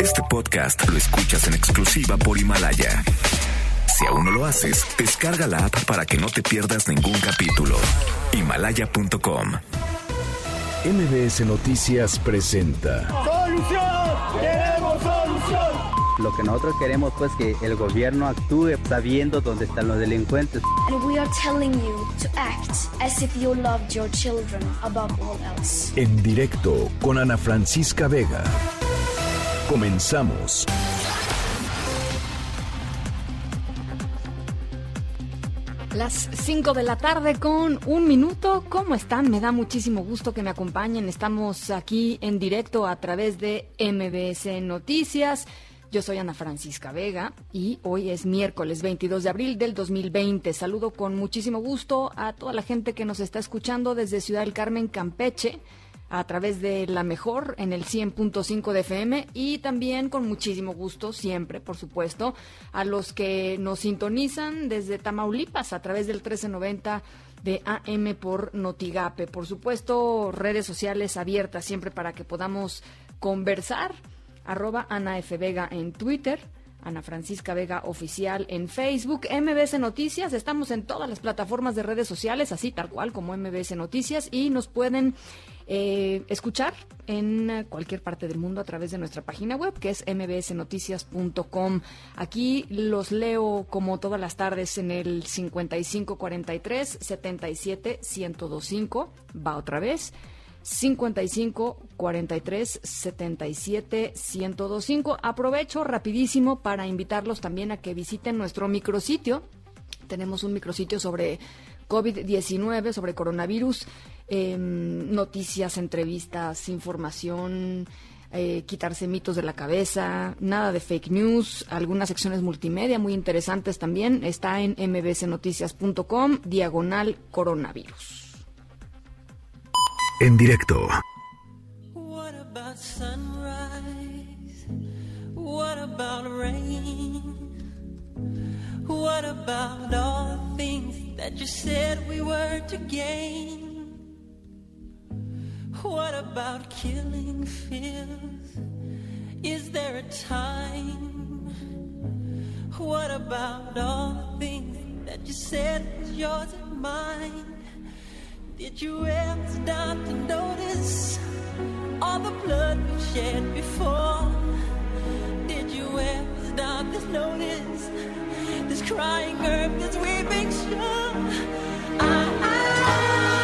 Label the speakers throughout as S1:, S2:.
S1: Este podcast lo escuchas en exclusiva por Himalaya. Si aún no lo haces, descarga la app para que no te pierdas ningún capítulo. Himalaya.com.
S2: MBS Noticias presenta.
S3: ¡Solución! ¡Queremos solución!
S4: Lo que nosotros queremos pues que el gobierno actúe sabiendo dónde están los delincuentes.
S5: And we are telling you to act as if you loved your children above all else.
S2: En directo con Ana Francisca Vega. Comenzamos.
S6: Las 5 de la tarde con un minuto. ¿Cómo están? Me da muchísimo gusto que me acompañen. Estamos aquí en directo a través de MBS Noticias. Yo soy Ana Francisca Vega y hoy es miércoles 22 de abril del 2020. Saludo con muchísimo gusto a toda la gente que nos está escuchando desde Ciudad del Carmen, Campeche a través de la mejor en el 100.5 de FM y también con muchísimo gusto siempre, por supuesto, a los que nos sintonizan desde Tamaulipas a través del 1390 de AM por Notigape. Por supuesto, redes sociales abiertas siempre para que podamos conversar. Arroba Ana F. Vega en Twitter. Ana Francisca Vega Oficial en Facebook, MBS Noticias, estamos en todas las plataformas de redes sociales, así tal cual como MBS Noticias, y nos pueden eh, escuchar en cualquier parte del mundo a través de nuestra página web que es mbsnoticias.com. Aquí los leo como todas las tardes en el 5543 77 1025. Va otra vez. 55 43 77 1025. Aprovecho rapidísimo para invitarlos también a que visiten nuestro micrositio. Tenemos un micrositio sobre COVID-19, sobre coronavirus, eh, noticias, entrevistas, información, eh, quitarse mitos de la cabeza, nada de fake news, algunas secciones multimedia muy interesantes también. Está en mbsnoticias.com, diagonal coronavirus.
S2: En directo.
S7: What about sunrise? What about rain? What about all things that you said we were to gain? What about killing? Is there a time? What about all things that you said was yours and mine? Did you ever stop to notice all the blood we've shed before? Did you ever stop to notice this crying earth, this weeping shore? I,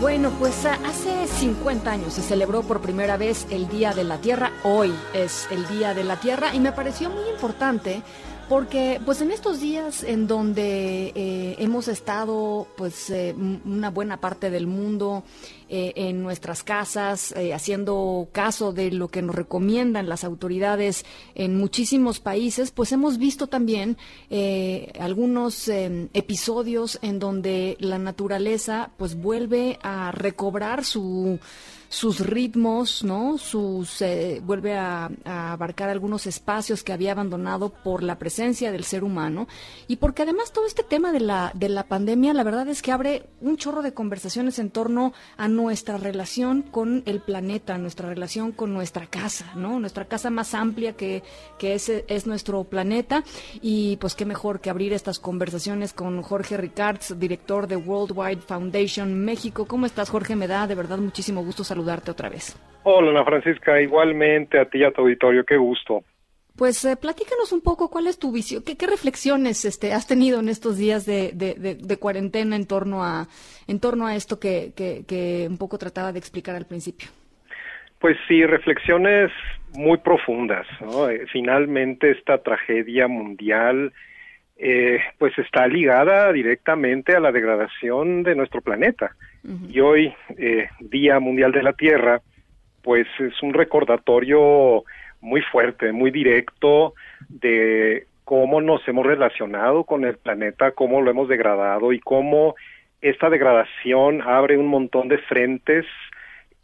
S6: Bueno, pues a- hace 50 años se celebró por primera vez el Día de la Tierra. Hoy es el Día de la Tierra y me pareció muy importante porque pues en estos días en donde eh, hemos estado pues eh, una buena parte del mundo eh, en nuestras casas eh, haciendo caso de lo que nos recomiendan las autoridades en muchísimos países, pues hemos visto también eh, algunos eh, episodios en donde la naturaleza pues vuelve a recobrar su sus ritmos, ¿no? Sus eh, vuelve a, abarcar algunos espacios que había abandonado por la presencia del ser humano y porque además todo este tema de la de la pandemia, la verdad es que abre un chorro de conversaciones en torno a nuestra relación con el planeta, nuestra relación con nuestra casa, ¿no? Nuestra casa más amplia que que es, es nuestro planeta y pues qué mejor que abrir estas conversaciones con Jorge Ricards, director de Worldwide Foundation México. ¿Cómo estás, Jorge? Me da de verdad muchísimo gusto saludarte otra vez.
S8: Hola, Ana Francisca, igualmente a ti y a tu auditorio, qué gusto.
S6: Pues eh, platícanos un poco cuál es tu visión, qué, qué reflexiones este, has tenido en estos días de, de, de, de cuarentena en torno a, en torno a esto que, que, que un poco trataba de explicar al principio.
S8: Pues sí, reflexiones muy profundas. ¿no? Eh, finalmente esta tragedia mundial eh, pues está ligada directamente a la degradación de nuestro planeta. Y hoy, eh, Día Mundial de la Tierra, pues es un recordatorio muy fuerte, muy directo de cómo nos hemos relacionado con el planeta, cómo lo hemos degradado y cómo esta degradación abre un montón de frentes,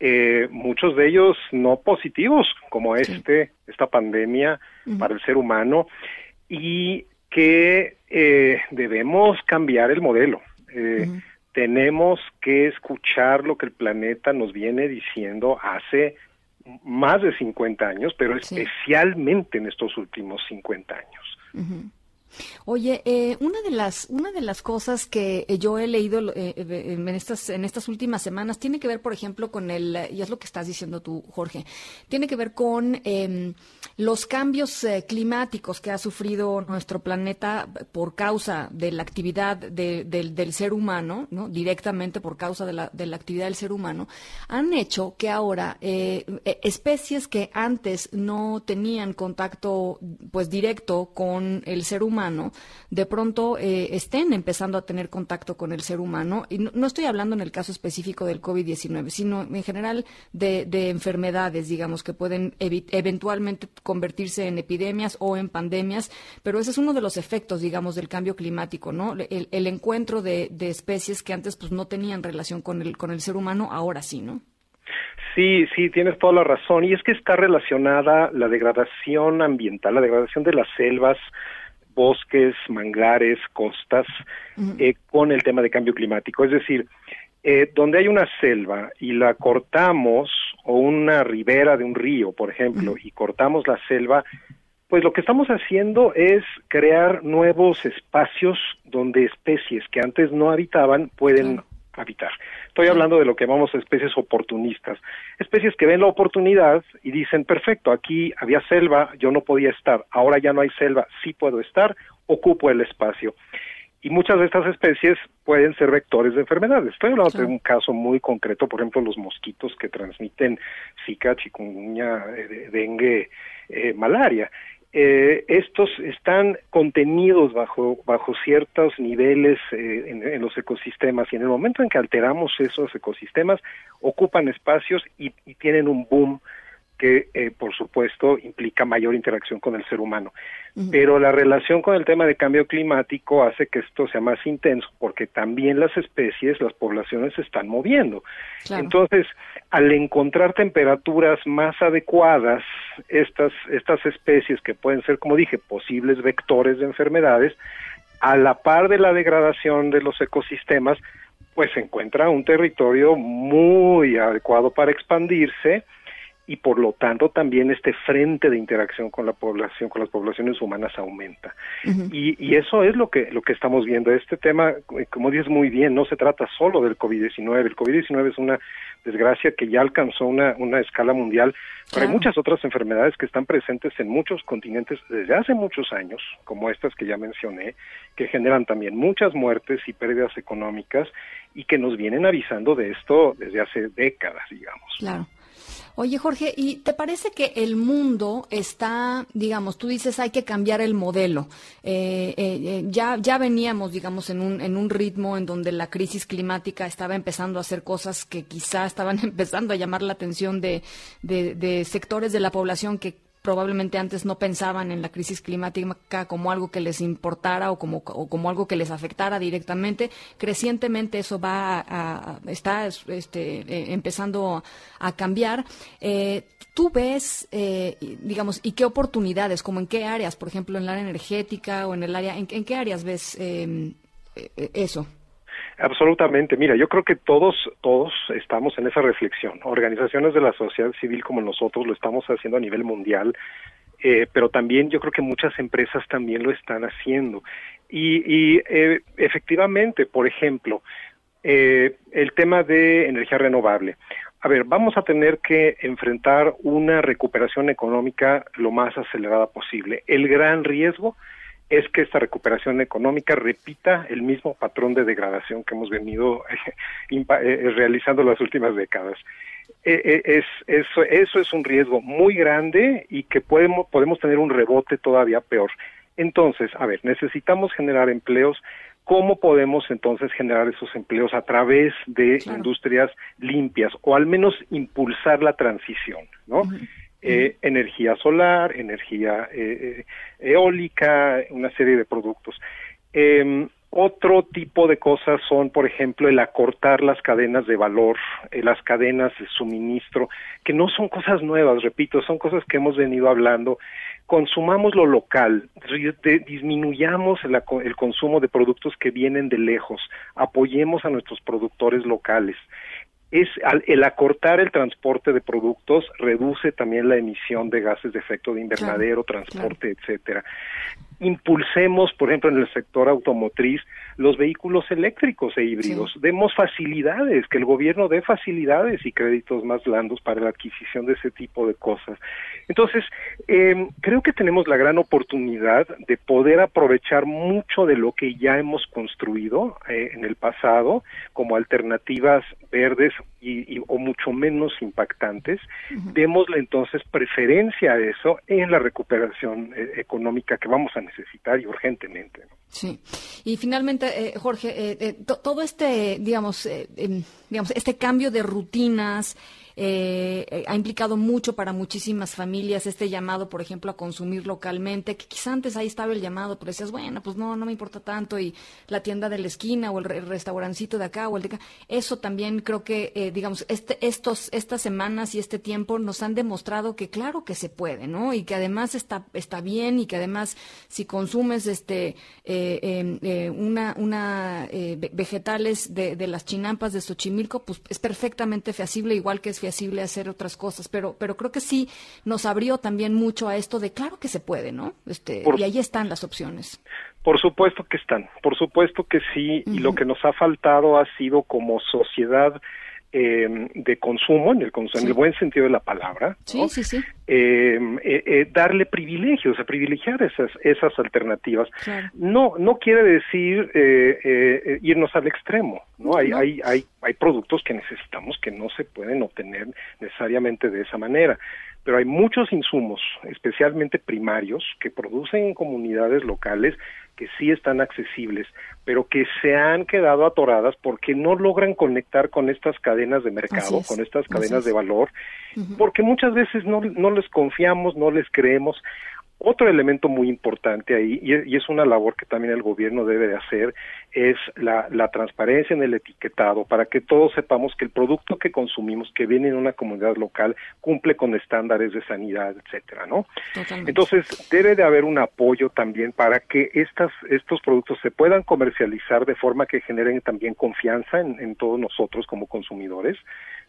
S8: eh, muchos de ellos no positivos, como este, esta pandemia para el ser humano, y que eh, debemos cambiar el modelo. Eh, tenemos que escuchar lo que el planeta nos viene diciendo hace más de 50 años, pero especialmente en estos últimos 50 años.
S6: Oye, eh, una de las una de las cosas que yo he leído eh, eh, en estas en estas últimas semanas tiene que ver, por ejemplo, con el y es lo que estás diciendo tú, Jorge, tiene que ver con em, los cambios climáticos que ha sufrido nuestro planeta por causa de la actividad del ser humano, ¿no? Directamente por causa de la, de la actividad del ser humano, han hecho que ahora especies que antes no tenían contacto, pues directo con el ser humano de pronto eh, estén empezando a tener contacto con el ser humano. Y no, estoy hablando en el caso específico del COVID-19, sino en general de, enfermedades, digamos, que pueden eventualmente convertirse en epidemias o en pandemias, pero ese es uno de los efectos, digamos, del cambio climático, ¿no? El, encuentro de, especies que antes pues no tenían relación con el, con el ser humano, ahora sí, ¿no?
S8: Sí, sí, tienes toda la razón. Y es que está relacionada la degradación ambiental, la degradación de las selvas, bosques, manglares, costas, eh, con el tema de cambio climático. Es decir, eh, donde hay una selva y la cortamos, o una ribera de un río, por ejemplo, y cortamos la selva, pues lo que estamos haciendo es crear nuevos espacios donde especies que antes no habitaban pueden habitar. Estoy hablando de lo que llamamos especies oportunistas, especies que ven la oportunidad y dicen, perfecto, aquí había selva, yo no podía estar, ahora ya no hay selva, sí puedo estar, ocupo el espacio. Y muchas de estas especies pueden ser vectores de enfermedades. Estoy hablando de un caso muy concreto, por ejemplo, los mosquitos que transmiten Zika, chikungunya, eh, dengue, eh, malaria eh, estos están contenidos bajo, bajo ciertos niveles eh, en, los ecosistemas y en el momento en que alteramos esos ecosistemas ocupan espacios y, y tienen un boom que eh, por supuesto implica mayor interacción con el ser humano. Pero la relación con el tema de cambio climático hace que esto sea más intenso porque también las especies, las poblaciones se están moviendo. Entonces, al encontrar temperaturas más adecuadas, estas, estas especies que pueden ser, como dije, posibles vectores de enfermedades, a la par de la degradación de los ecosistemas, pues se encuentra un territorio muy adecuado para expandirse, y por lo tanto también este frente de interacción con la población, con las poblaciones humanas aumenta. y, y, eso es lo que, lo que estamos viendo. Este tema, eh, como dices muy bien, no se trata solo del COVID-19. El COVID-19 es una desgracia que ya alcanzó una, una escala mundial, pero hay muchas otras enfermedades que están presentes en muchos continentes desde hace muchos años, como estas que ya mencioné, que generan también muchas muertes y pérdidas económicas y que nos vienen avisando de esto desde hace décadas, digamos.
S6: Claro. Oye, Jorge, ¿y te parece que el mundo está, digamos, tú dices hay que cambiar el modelo? Eh, eh, eh, ya, ya veníamos, digamos, en un, en un ritmo en donde la crisis climática estaba empezando a hacer cosas que quizá estaban empezando a llamar la atención de, de, de sectores de la población que probablemente antes no pensaban en la crisis climática como algo que les importara o como, como algo que les afectara directamente. Crecientemente eso va a, está este, eh, empezando a cambiar. Eh, ¿Tú ves, eh, digamos, y qué oportunidades, como en qué áreas, por ejemplo, en el área energética o en el área, en, en qué áreas ves eso?
S8: Absolutamente. Mira, yo creo que todos, todos estamos en esa reflexión. Organizaciones de la sociedad civil como nosotros lo estamos haciendo a nivel mundial, eh, pero también yo creo que muchas empresas también lo están haciendo. Y, y eh, efectivamente, por ejemplo, eh, el tema de energía renovable. A ver, vamos a tener que enfrentar una recuperación económica lo más acelerada posible. El gran riesgo es que esta recuperación económica repita el mismo patrón de degradación que hemos venido eh, eh, realizando las últimas décadas. Eh, es, eso, eso es un riesgo muy grande y que podemos, podemos tener un rebote todavía peor. Entonces, a ver, necesitamos generar empleos. ¿Cómo podemos entonces generar esos empleos a través de industrias limpias o al menos impulsar la transición, ¿no? Eh, energía solar, energía eh, eh, eólica, una serie de productos. Eh, Otro tipo de cosas son, por ejemplo, el acortar las cadenas de valor, eh, las cadenas de suministro, que no son cosas nuevas, repito, son cosas que hemos venido hablando. Consumamos lo local, disminuyamos el consumo de productos que vienen de lejos, apoyemos a nuestros productores locales es el acortar el transporte de productos reduce también la emisión de gases de efecto de invernadero, transporte, etcétera impulsemos, por ejemplo, en el sector automotriz, los vehículos eléctricos e híbridos. Demos facilidades, que el gobierno dé facilidades y créditos más blandos para la adquisición de ese tipo de cosas. Entonces, eh, creo que tenemos la gran oportunidad de poder aprovechar mucho de lo que ya hemos construido eh, en el pasado como alternativas verdes y, o mucho menos impactantes. Démosle entonces preferencia a eso en la recuperación eh, económica que vamos a necesitar y urgentemente.
S6: Sí. Y finalmente, eh, Jorge, eh, eh, todo este, digamos, em, digamos, este cambio de rutinas, eh, eh, ha implicado mucho para muchísimas familias este llamado, por ejemplo, a consumir localmente, que quizá antes ahí estaba el llamado, pero decías, bueno, pues no, no me importa tanto, y la tienda de la esquina o el, restaurancito de acá o el de acá, eso también creo que, eh, digamos, este, estos, estas semanas y este tiempo nos han demostrado que claro que se puede, ¿no? Y que además está, está bien y que además si consumes este, em, una, una vegetales de, de las chinampas de Xochimilco, pues es perfectamente feasible, igual que es feasible hacer otras cosas, pero, pero creo que sí nos abrió también mucho a esto de claro que se puede, ¿no? Este, y ahí están las opciones.
S8: Por supuesto que están, por supuesto que sí, y lo que nos ha faltado ha sido como sociedad eh, de consumo, en el, en el buen sentido de la palabra,
S6: sí, sí, sí.
S8: Em, eh, eh, darle privilegios, a privilegiar esas, esas alternativas. No, no quiere decir eh, irnos al extremo, ¿no? Hay, hay, hay, hay productos que necesitamos que no se pueden obtener necesariamente de esa manera pero hay muchos insumos, especialmente primarios, que producen comunidades locales que sí están accesibles, pero que se han quedado atoradas porque no logran conectar con estas cadenas de mercado, con estas cadenas de valor, porque muchas veces no, no les confiamos, no les creemos. Otro elemento muy importante ahí, y es una labor que también el gobierno debe de hacer, es la, la, transparencia en el etiquetado para que todos sepamos que el producto que consumimos que viene en una comunidad local cumple con estándares de sanidad, etcétera, ¿no? Entonces debe de haber un apoyo también para que estas estos productos se puedan comercializar de forma que generen también confianza en, en todos nosotros como consumidores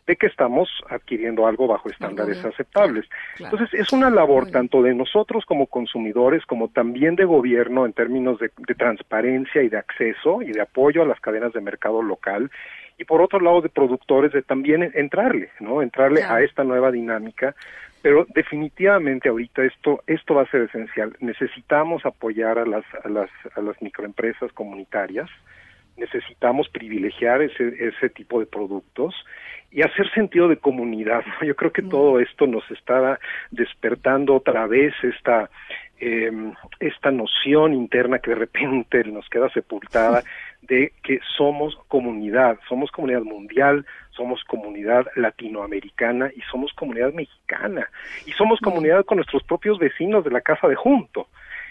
S8: de que estamos adquiriendo algo bajo estándares aceptables. Entonces, es una labor tanto de nosotros como consumidores, como también de gobierno en términos de, transparencia y de acceso y de apoyo a las cadenas de mercado local, y por otro lado de productores de también entrarle, ¿no? Entrarle a esta nueva dinámica. Pero definitivamente ahorita esto esto va a ser esencial. Necesitamos apoyar a las a las a las microempresas comunitarias necesitamos privilegiar ese ese tipo de productos y hacer sentido de comunidad. Yo creo que todo esto nos está despertando otra vez esta em, esta noción interna que de repente nos queda sepultada de que somos comunidad, somos comunidad mundial, somos comunidad latinoamericana y somos comunidad mexicana y somos comunidad con nuestros propios vecinos de la casa de junto.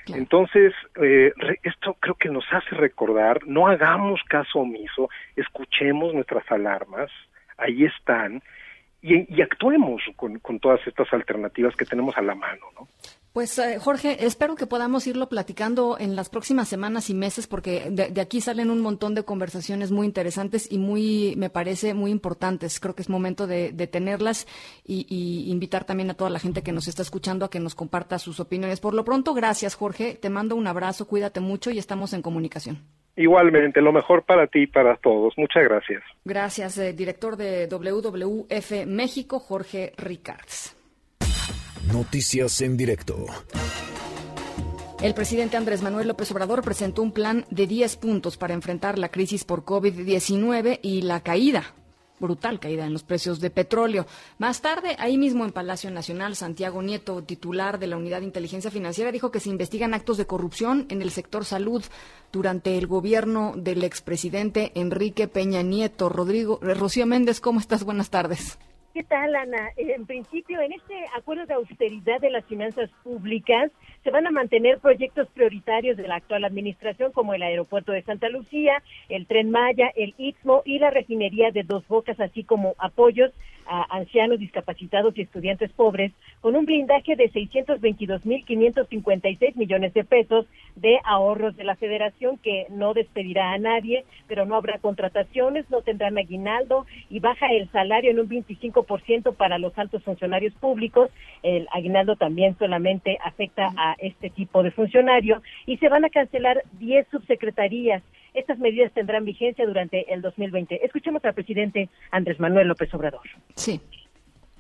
S8: Entonces, eh, esto creo que nos hace recordar, no hagamos caso omiso, escuchemos nuestras alarmas, ahí están, y, actuemos con, todas estas alternativas que tenemos a la mano, ¿no?
S6: Pues eh, Jorge, espero que podamos irlo platicando en las próximas semanas y meses porque de, aquí salen un montón de conversaciones muy interesantes y muy, me parece, muy importantes. Creo que es momento de, tenerlas y, y, invitar también a toda la gente que nos está escuchando a que nos comparta sus opiniones. Por lo pronto, gracias Jorge, te mando un abrazo, cuídate mucho y estamos en comunicación.
S8: Igualmente, lo mejor para ti y para todos. Muchas gracias.
S6: Gracias, eh, director de WWF México, Jorge Ricards.
S2: Noticias en directo.
S6: El presidente Andrés Manuel López Obrador presentó un plan de 10 puntos para enfrentar la crisis por COVID-19 y la caída brutal caída en los precios de petróleo. Más tarde, ahí mismo en Palacio Nacional, Santiago Nieto, titular de la Unidad de Inteligencia Financiera, dijo que se investigan actos de corrupción en el sector salud durante el gobierno del expresidente Enrique Peña Nieto. Rodrigo, eh, Rocío Méndez, ¿cómo estás? Buenas tardes.
S9: ¿Qué tal, Ana? En principio, en este acuerdo de austeridad de las finanzas públicas, Se van a mantener proyectos prioritarios de la actual administración como el aeropuerto de Santa Lucía, el tren Maya, el Istmo y la refinería de Dos Bocas, así como apoyos a ancianos discapacitados y estudiantes pobres, con un blindaje de 622.556 millones de pesos de ahorros de la federación que no despedirá a nadie, pero no habrá contrataciones, no tendrán aguinaldo y baja el salario en un 25% para los altos funcionarios públicos. El aguinaldo también solamente afecta a este tipo de funcionario y se van a cancelar 10 subsecretarías. Estas medidas tendrán vigencia durante el 2020. Escuchemos al presidente Andrés Manuel López Obrador.
S6: Sí.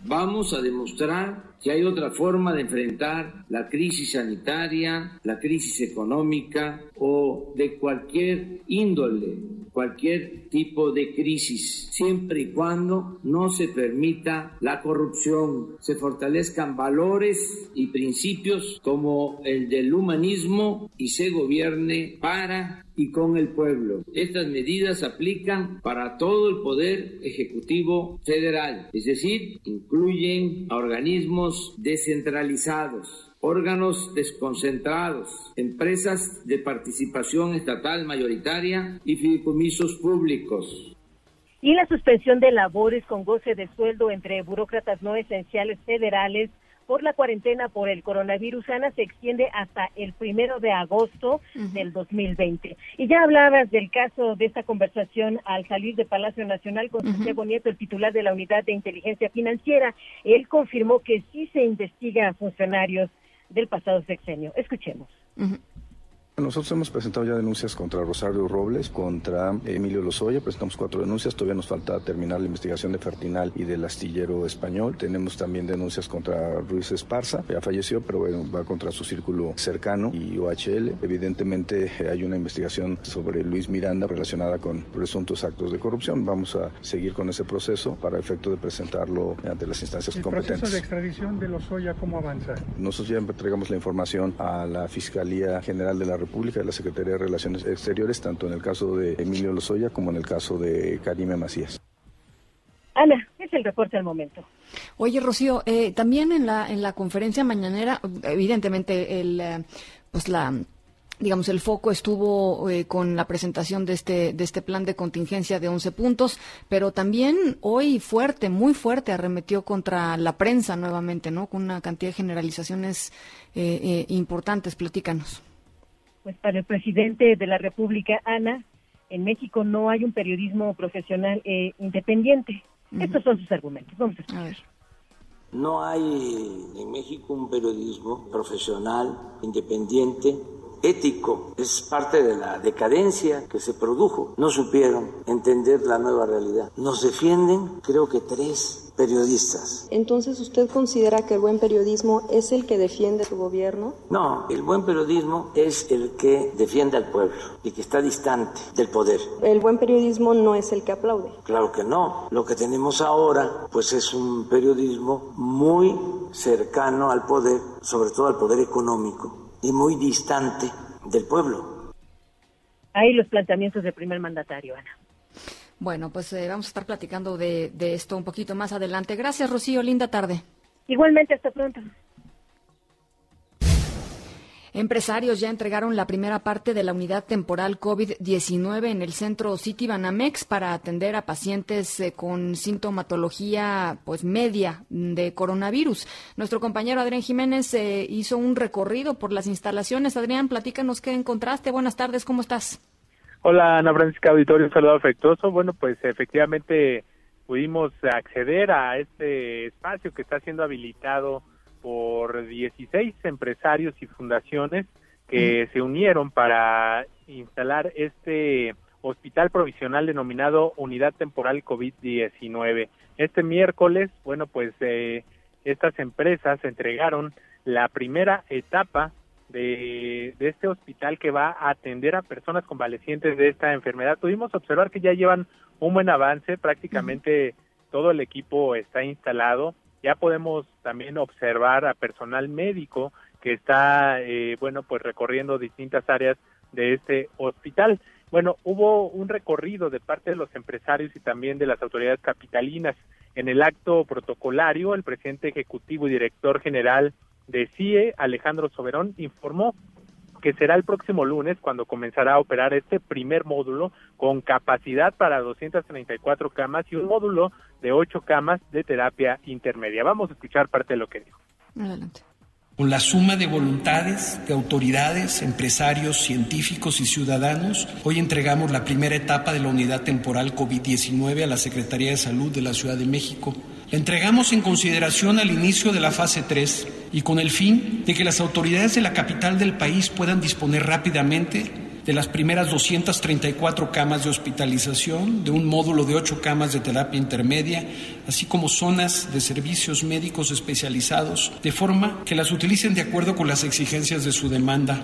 S10: Vamos a demostrar que hay otra forma de enfrentar la crisis sanitaria, la crisis económica o de cualquier índole, cualquier tipo de crisis, siempre y cuando no se permita la corrupción, se fortalezcan valores y principios como el del humanismo y se gobierne para y con el pueblo. Estas medidas aplican para todo el Poder Ejecutivo Federal, es decir, incluyen a organismos descentralizados órganos desconcentrados, empresas de participación estatal mayoritaria y fideicomisos públicos.
S9: Y la suspensión de labores con goce de sueldo entre burócratas no esenciales federales por la cuarentena por el coronavirus, Ana, se extiende hasta el primero de agosto del 2020. Y ya hablabas del caso de esta conversación al salir de Palacio Nacional con Santiago Nieto, el titular de la Unidad de Inteligencia Financiera. Él confirmó que sí se investiga a funcionarios del pasado sexenio. Escuchemos.
S11: Nosotros hemos presentado ya denuncias contra Rosario Robles, contra Emilio Lozoya, presentamos cuatro denuncias, todavía nos falta terminar la investigación de Fertinal y del astillero español. Tenemos también denuncias contra Ruiz Esparza, ya falleció, pero bueno, va contra su círculo cercano y OHL. Evidentemente hay una investigación sobre Luis Miranda relacionada con presuntos actos de corrupción. Vamos a seguir con ese proceso para efecto de presentarlo ante las instancias competentes. ¿El
S12: proceso de extradición de Lozoya cómo avanza?
S11: Nosotros ya entregamos la información a la Fiscalía General de la República de la Secretaría de Relaciones Exteriores, tanto en el caso de Emilio Lozoya como en el caso de Karime Macías.
S9: Ana, es el reporte al momento.
S6: Oye, Rocío, eh, también en la en la conferencia mañanera, evidentemente el eh, pues la digamos, el foco estuvo eh, con la presentación de este, de este plan de contingencia de 11 puntos, pero también hoy fuerte, muy fuerte, arremetió contra la prensa nuevamente, ¿no? Con una cantidad de generalizaciones importantes. Platícanos.
S9: Pues para el presidente de la República, Ana, en México no hay un periodismo profesional eh, independiente. Estos son sus argumentos. Vamos a, ver.
S10: No hay en México un periodismo profesional, independiente, ético. Es parte de la decadencia que se produjo. No supieron entender la nueva realidad. Nos defienden, creo que tres periodistas.
S13: Entonces, ¿usted considera que el buen periodismo es el que defiende su gobierno?
S10: No, el buen periodismo es el que defiende al pueblo y que está distante del poder.
S13: El buen periodismo no es el que aplaude.
S10: Claro que no. Lo que tenemos ahora, pues es un periodismo muy cercano al poder, sobre todo al poder económico, y muy distante del pueblo.
S9: Ahí los planteamientos del primer mandatario, Ana.
S6: Bueno, pues eh, vamos a estar platicando de, esto un poquito más adelante. Gracias, Rocío. Linda tarde.
S9: Igualmente, hasta pronto.
S6: Empresarios ya entregaron la primera parte de la unidad temporal COVID-19 en el centro City Banamex para atender a pacientes eh, con sintomatología pues media de coronavirus. Nuestro compañero Adrián Jiménez eh, hizo un recorrido por las instalaciones. Adrián, platícanos qué encontraste. Buenas tardes, ¿cómo estás?
S14: Hola Ana Francisca Auditorio, un saludo afectuoso. Bueno, pues efectivamente pudimos acceder a este espacio que está siendo habilitado por 16 empresarios y fundaciones que se unieron para instalar este hospital provisional denominado Unidad Temporal COVID-19. Este miércoles, bueno, pues eh, estas empresas entregaron la primera etapa de, este hospital que va a atender a personas convalecientes de esta enfermedad. Pudimos observar que ya llevan un buen avance, prácticamente todo el equipo está instalado. Ya podemos también observar a personal médico que está, eh, bueno, pues recorriendo distintas áreas de este hospital. Bueno, hubo un recorrido de parte de los empresarios y también de las autoridades capitalinas. En el acto protocolario, el presidente ejecutivo y director general de CIE, Alejandro Soberón, informó que será el próximo lunes cuando comenzará a operar este primer módulo con capacidad para 234 camas y un módulo de 8 camas de terapia intermedia. Vamos a escuchar parte de lo que dijo.
S6: Adelante.
S15: Con la suma de voluntades de autoridades, empresarios, científicos y ciudadanos, hoy entregamos la primera etapa de la unidad temporal COVID-19 a la Secretaría de Salud de la Ciudad de México entregamos en consideración al inicio de la fase 3 y con el fin de que las autoridades de la capital del país puedan disponer rápidamente de las primeras 234 camas de hospitalización, de un módulo de 8 camas de terapia intermedia, así como zonas de servicios médicos especializados, de forma que las utilicen de acuerdo con las exigencias de su demanda.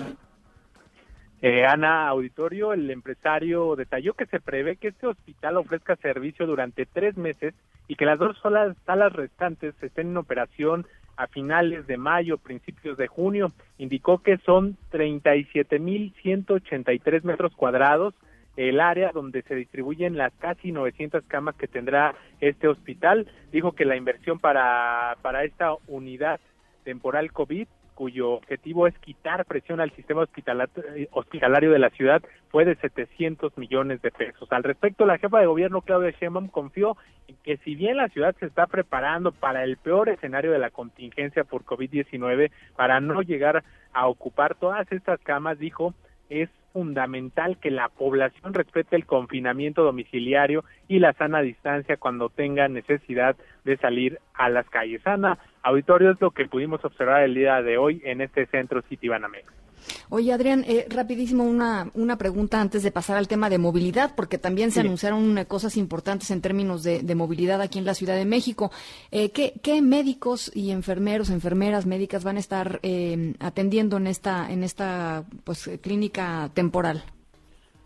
S14: Eh, Ana Auditorio, el empresario, detalló que se prevé que este hospital ofrezca servicio durante tres meses y que las dos salas, salas restantes estén en operación a finales de mayo, principios de junio. Indicó que son 37.183 metros cuadrados el área donde se distribuyen las casi 900 camas que tendrá este hospital. Dijo que la inversión para, para esta unidad temporal COVID cuyo objetivo es quitar presión al sistema hospitalario de la ciudad, fue de 700 millones de pesos. Al respecto, la jefa de gobierno, Claudia Sheinbaum, confió en que si bien la ciudad se está preparando para el peor escenario de la contingencia por COVID-19, para no llegar a ocupar todas estas camas, dijo, es fundamental que la población respete el confinamiento domiciliario y la sana distancia cuando tenga necesidad de salir a las calles. Ana, auditorio es lo que pudimos observar el día de hoy en este centro Citibanamex.
S6: Oye, Adrián, eh, rapidísimo una, una pregunta antes de pasar al tema de movilidad, porque también se anunciaron eh, cosas importantes en términos de, movilidad aquí en la Ciudad de México. Eh, ¿qué, médicos y enfermeros, enfermeras médicas van a estar atendiendo en esta, en esta pues, clínica temporal?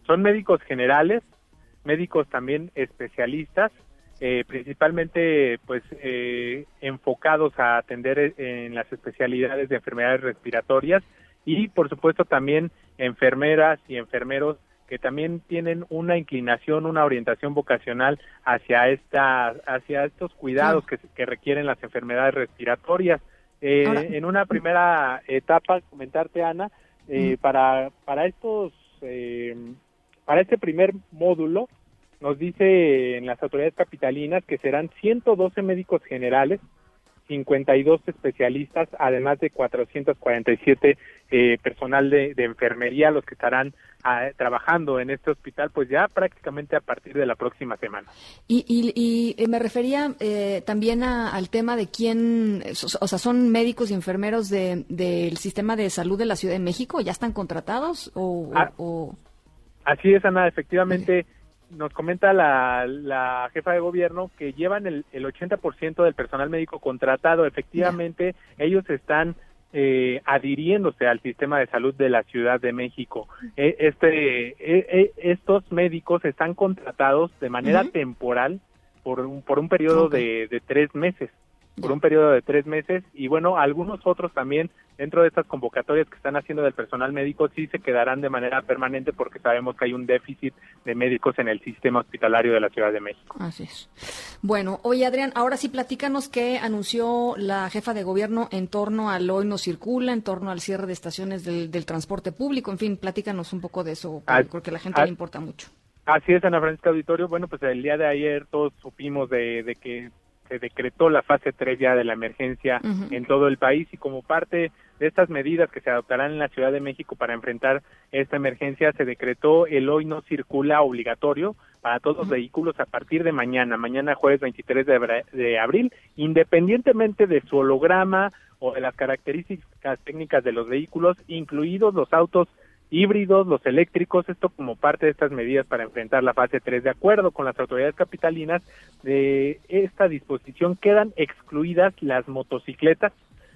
S14: Son médicos generales, médicos también especialistas, principalmente pues enfocados a atender en las especialidades de enfermedades respiratorias y por supuesto también enfermeras y enfermeros que también tienen una inclinación, una orientación vocacional hacia esta, hacia estos cuidados que, que, requieren las enfermedades respiratorias. Eh, en una primera etapa, comentarte Ana, eh, para para estos, eh, para este primer módulo, nos dice en las autoridades capitalinas que serán 112 médicos generales, 52 especialistas, además de 447 eh, personal de, enfermería, los que estarán ah, trabajando en este hospital, pues ya prácticamente a partir de la próxima semana.
S6: Y, y, y me refería eh, también al tema de quién, o sea, ¿son médicos y enfermeros del sistema de salud de la Ciudad de México? ¿Ya están contratados? O,
S14: ah, Así es, Ana, efectivamente nos comenta la, jefa de gobierno que llevan el, el 80% del personal médico contratado. Efectivamente, ellos están eh, adhiriéndose al sistema de salud de la Ciudad de México. E, este, e, e, estos médicos están contratados de manera temporal por un, por un periodo de, de tres meses por un periodo de tres meses y bueno, algunos otros también dentro de estas convocatorias que están haciendo del personal médico sí se quedarán de manera permanente porque sabemos que hay un déficit de médicos en el sistema hospitalario de la Ciudad de México.
S6: Así es. Bueno, oye Adrián, ahora sí platícanos qué anunció la jefa de gobierno en torno al hoy no circula, en torno al cierre de estaciones del, transporte público, en fin, platícanos un poco de eso, porque a la gente le importa mucho.
S14: Así es, Ana Francisca Auditorio. Bueno, pues el día de ayer todos supimos de, de que se decretó la fase 3 ya de la emergencia en todo el país y como parte de estas medidas que se adoptarán en la Ciudad de México para enfrentar esta emergencia, se decretó el hoy no circula obligatorio para todos los vehículos a partir de mañana, mañana jueves 23 de, de abril, independientemente de su holograma o de las características técnicas de los vehículos, incluidos los autos híbridos, los eléctricos, esto como parte de estas medidas para enfrentar la fase 3. De acuerdo con las autoridades capitalinas, de esta disposición quedan excluidas las motocicletas,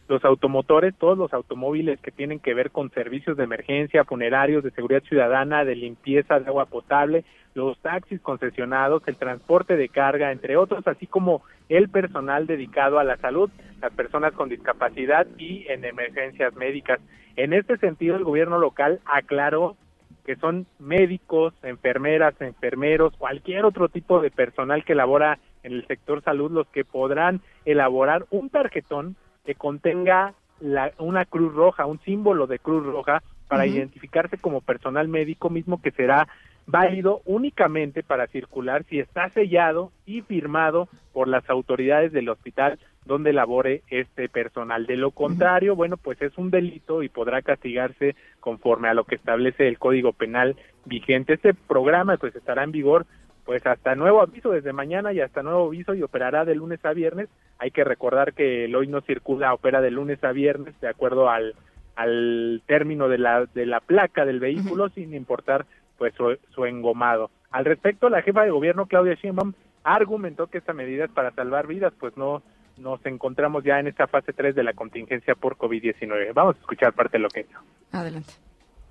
S14: los automotores, todos los automóviles que tienen que ver con servicios de emergencia, funerarios, de seguridad ciudadana, de limpieza de agua potable, los taxis concesionados, el transporte de carga, entre otros, así como el personal dedicado a la salud, las personas con discapacidad y en emergencias médicas. En este sentido, el gobierno local aclaró que son médicos, enfermeras, enfermeros, cualquier otro tipo de personal que labora en el sector salud los que podrán elaborar un tarjetón que contenga la, una cruz roja, un símbolo de cruz roja para identificarse como personal médico mismo que será válido únicamente para circular si está sellado y firmado por las autoridades del hospital donde labore este personal. De lo contrario, bueno, pues es un delito y podrá castigarse conforme a lo que establece el Código Penal vigente. Este programa pues estará en vigor pues hasta nuevo aviso desde mañana y hasta nuevo aviso y operará de lunes a viernes. Hay que recordar que el hoy no circula, opera de lunes a viernes de acuerdo al, al término de la, de la placa del vehículo sin importar pues su, su, engomado. Al respecto, la jefa de gobierno Claudia Sheinbaum argumentó que esta medida es para salvar vidas, pues no nos encontramos ya en esta fase 3 de la contingencia por COVID-19. Vamos a escuchar parte de lo que.
S6: Adelante.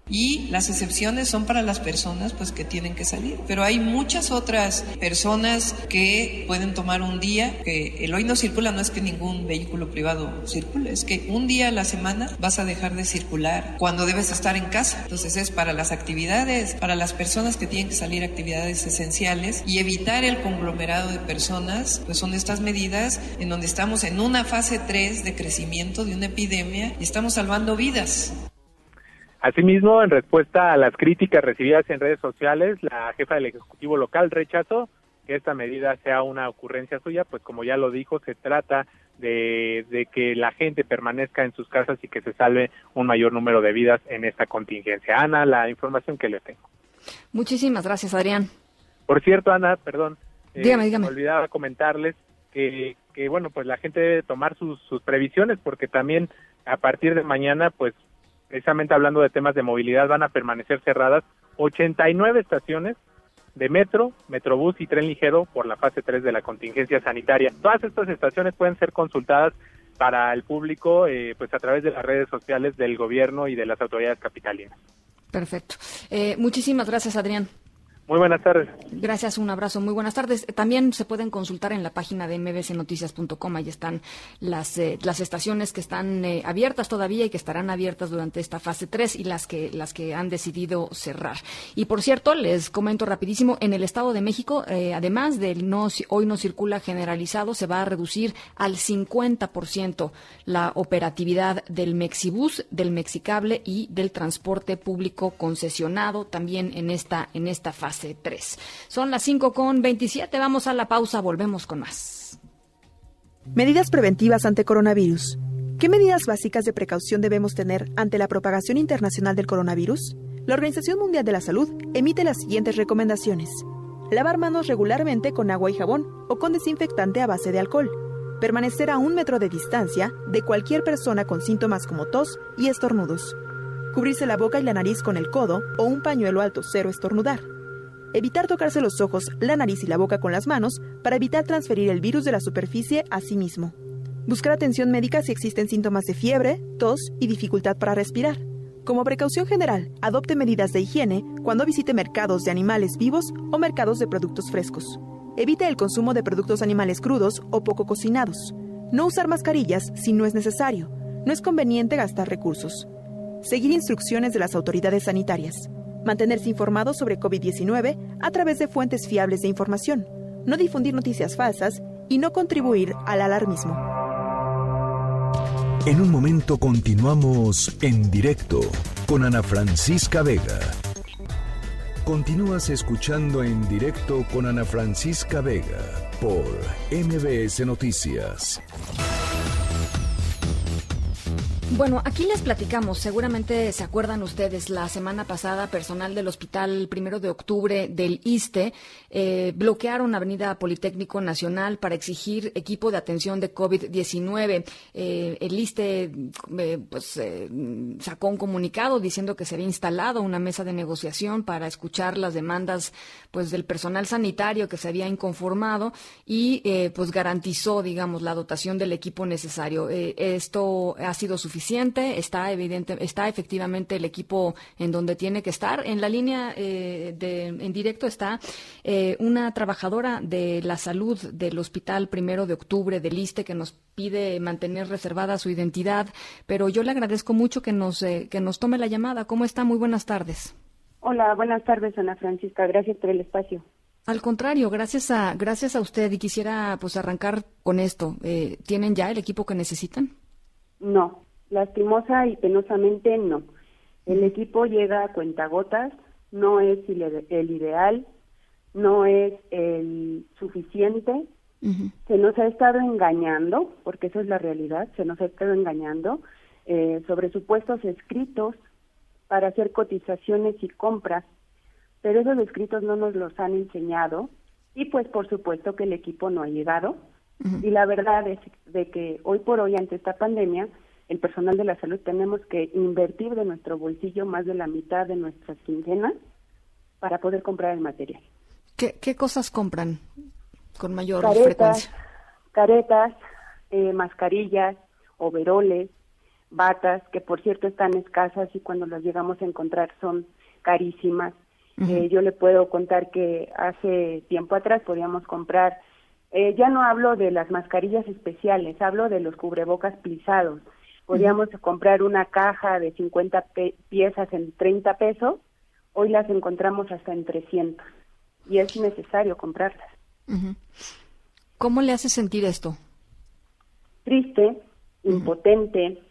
S16: Y las excepciones son para las personas pues que tienen que salir. Pero hay muchas otras personas que pueden tomar un día, que el hoy no circula, no es que ningún vehículo privado circule, es que un día a la semana vas a dejar de circular cuando debes estar en casa. Entonces es para las actividades, para las personas que tienen que salir actividades esenciales y evitar el conglomerado de personas, pues son estas medidas en donde estamos en una fase 3 de crecimiento de una epidemia y estamos salvando vidas.
S14: Asimismo, en respuesta a las críticas recibidas en redes sociales, la jefa del Ejecutivo local rechazó que esta medida sea una ocurrencia suya, pues como ya lo dijo, se trata de, de, que la gente permanezca en sus casas y que se salve un mayor número de vidas en esta contingencia. Ana, la información que le tengo.
S6: Muchísimas gracias, Adrián.
S14: Por cierto, Ana, perdón,
S6: dígame, dígame.
S14: me olvidaba comentarles que, que, bueno, pues la gente debe tomar sus, sus previsiones porque también a partir de mañana, pues precisamente hablando de temas de movilidad, van a permanecer cerradas 89 estaciones de metro, metrobús y tren ligero por la fase 3 de la contingencia sanitaria. Todas estas estaciones pueden ser consultadas para el público eh, pues a través de las redes sociales del gobierno y de las autoridades capitalinas.
S6: Perfecto. Eh, muchísimas gracias, Adrián.
S14: Muy buenas tardes.
S6: Gracias, un abrazo. Muy buenas tardes. También se pueden consultar en la página de mbsnoticias.com. Ahí están las, eh, las estaciones que están eh, abiertas todavía y que estarán abiertas durante esta fase 3 y las que, las que han decidido cerrar. Y por cierto, les comento rapidísimo, en el Estado de México, eh, además del no, hoy no circula generalizado, se va a reducir al 50% la operatividad del Mexibus, del Mexicable y del transporte público concesionado también en esta, en esta fase. 3. Son las 5 con 27. Vamos a la pausa. Volvemos con más.
S17: Medidas preventivas ante coronavirus. ¿Qué medidas básicas de precaución debemos tener ante la propagación internacional del coronavirus? La Organización Mundial de la Salud emite las siguientes recomendaciones. Lavar manos regularmente con agua y jabón o con desinfectante a base de alcohol. Permanecer a un metro de distancia de cualquier persona con síntomas como tos y estornudos. Cubrirse la boca y la nariz con el codo o un pañuelo alto cero estornudar Evitar tocarse los ojos, la nariz y la boca con las manos para evitar transferir el virus de la superficie a sí mismo. Buscar atención médica si existen síntomas de fiebre, tos y dificultad para respirar. Como precaución general, adopte medidas de higiene cuando visite mercados de animales vivos o mercados de productos frescos. Evite el consumo de productos animales crudos o poco cocinados. No usar mascarillas si no es necesario. No es conveniente gastar recursos. Seguir instrucciones de las autoridades sanitarias mantenerse informado sobre COVID-19 a través de fuentes fiables de información, no difundir noticias falsas y no contribuir al alarmismo.
S2: En un momento continuamos en directo con Ana Francisca Vega. Continúas escuchando en directo con Ana Francisca Vega por MBS Noticias.
S6: Bueno, aquí les platicamos, seguramente se acuerdan ustedes, la semana pasada personal del Hospital Primero de Octubre del ISTE eh, bloquearon Avenida Politécnico Nacional para exigir equipo de atención de COVID-19. Eh, el ISTE eh, pues, sacó un comunicado diciendo que se había instalado una mesa de negociación para escuchar las demandas pues, del personal sanitario que se había inconformado y pues garantizó, digamos, la dotación del equipo necesario. esto ha sido suficiente está evidente, está efectivamente el equipo en donde tiene que estar. En la línea eh, de, en directo está eh, una trabajadora de la salud del Hospital Primero de Octubre del ISTE que nos pide mantener reservada su identidad, pero yo le agradezco mucho que nos eh, que nos tome la llamada. ¿Cómo está? Muy buenas tardes.
S18: Hola, buenas tardes, Ana Francisca. Gracias por el espacio.
S6: Al contrario, gracias a gracias a usted y quisiera pues arrancar con esto. ¿Tienen ya el equipo que necesitan?
S18: No, Lastimosa y penosamente no. El equipo llega a cuentagotas, no es el ideal, no es el suficiente. Se nos ha estado engañando, porque eso es la realidad, se nos ha estado engañando eh, sobre supuestos escritos para hacer cotizaciones y compras, pero esos escritos no nos los han enseñado y pues por supuesto que el equipo no ha llegado. Y la verdad es de que hoy por hoy ante esta pandemia el personal de la salud tenemos que invertir de nuestro bolsillo más de la mitad de nuestras quincenas para poder comprar el material.
S6: ¿Qué, qué cosas compran con mayor
S18: caretas,
S6: frecuencia?
S18: Caretas, eh, mascarillas, overoles, batas, que por cierto están escasas y cuando las llegamos a encontrar son carísimas. eh, yo le puedo contar que hace tiempo atrás podíamos comprar, eh, ya no hablo de las mascarillas especiales, hablo de los cubrebocas plisados. Podíamos comprar una caja de 50 piezas en 30 pesos, hoy las encontramos hasta en 300 y es necesario comprarlas.
S6: ¿Cómo le hace sentir esto?
S18: Triste, impotente,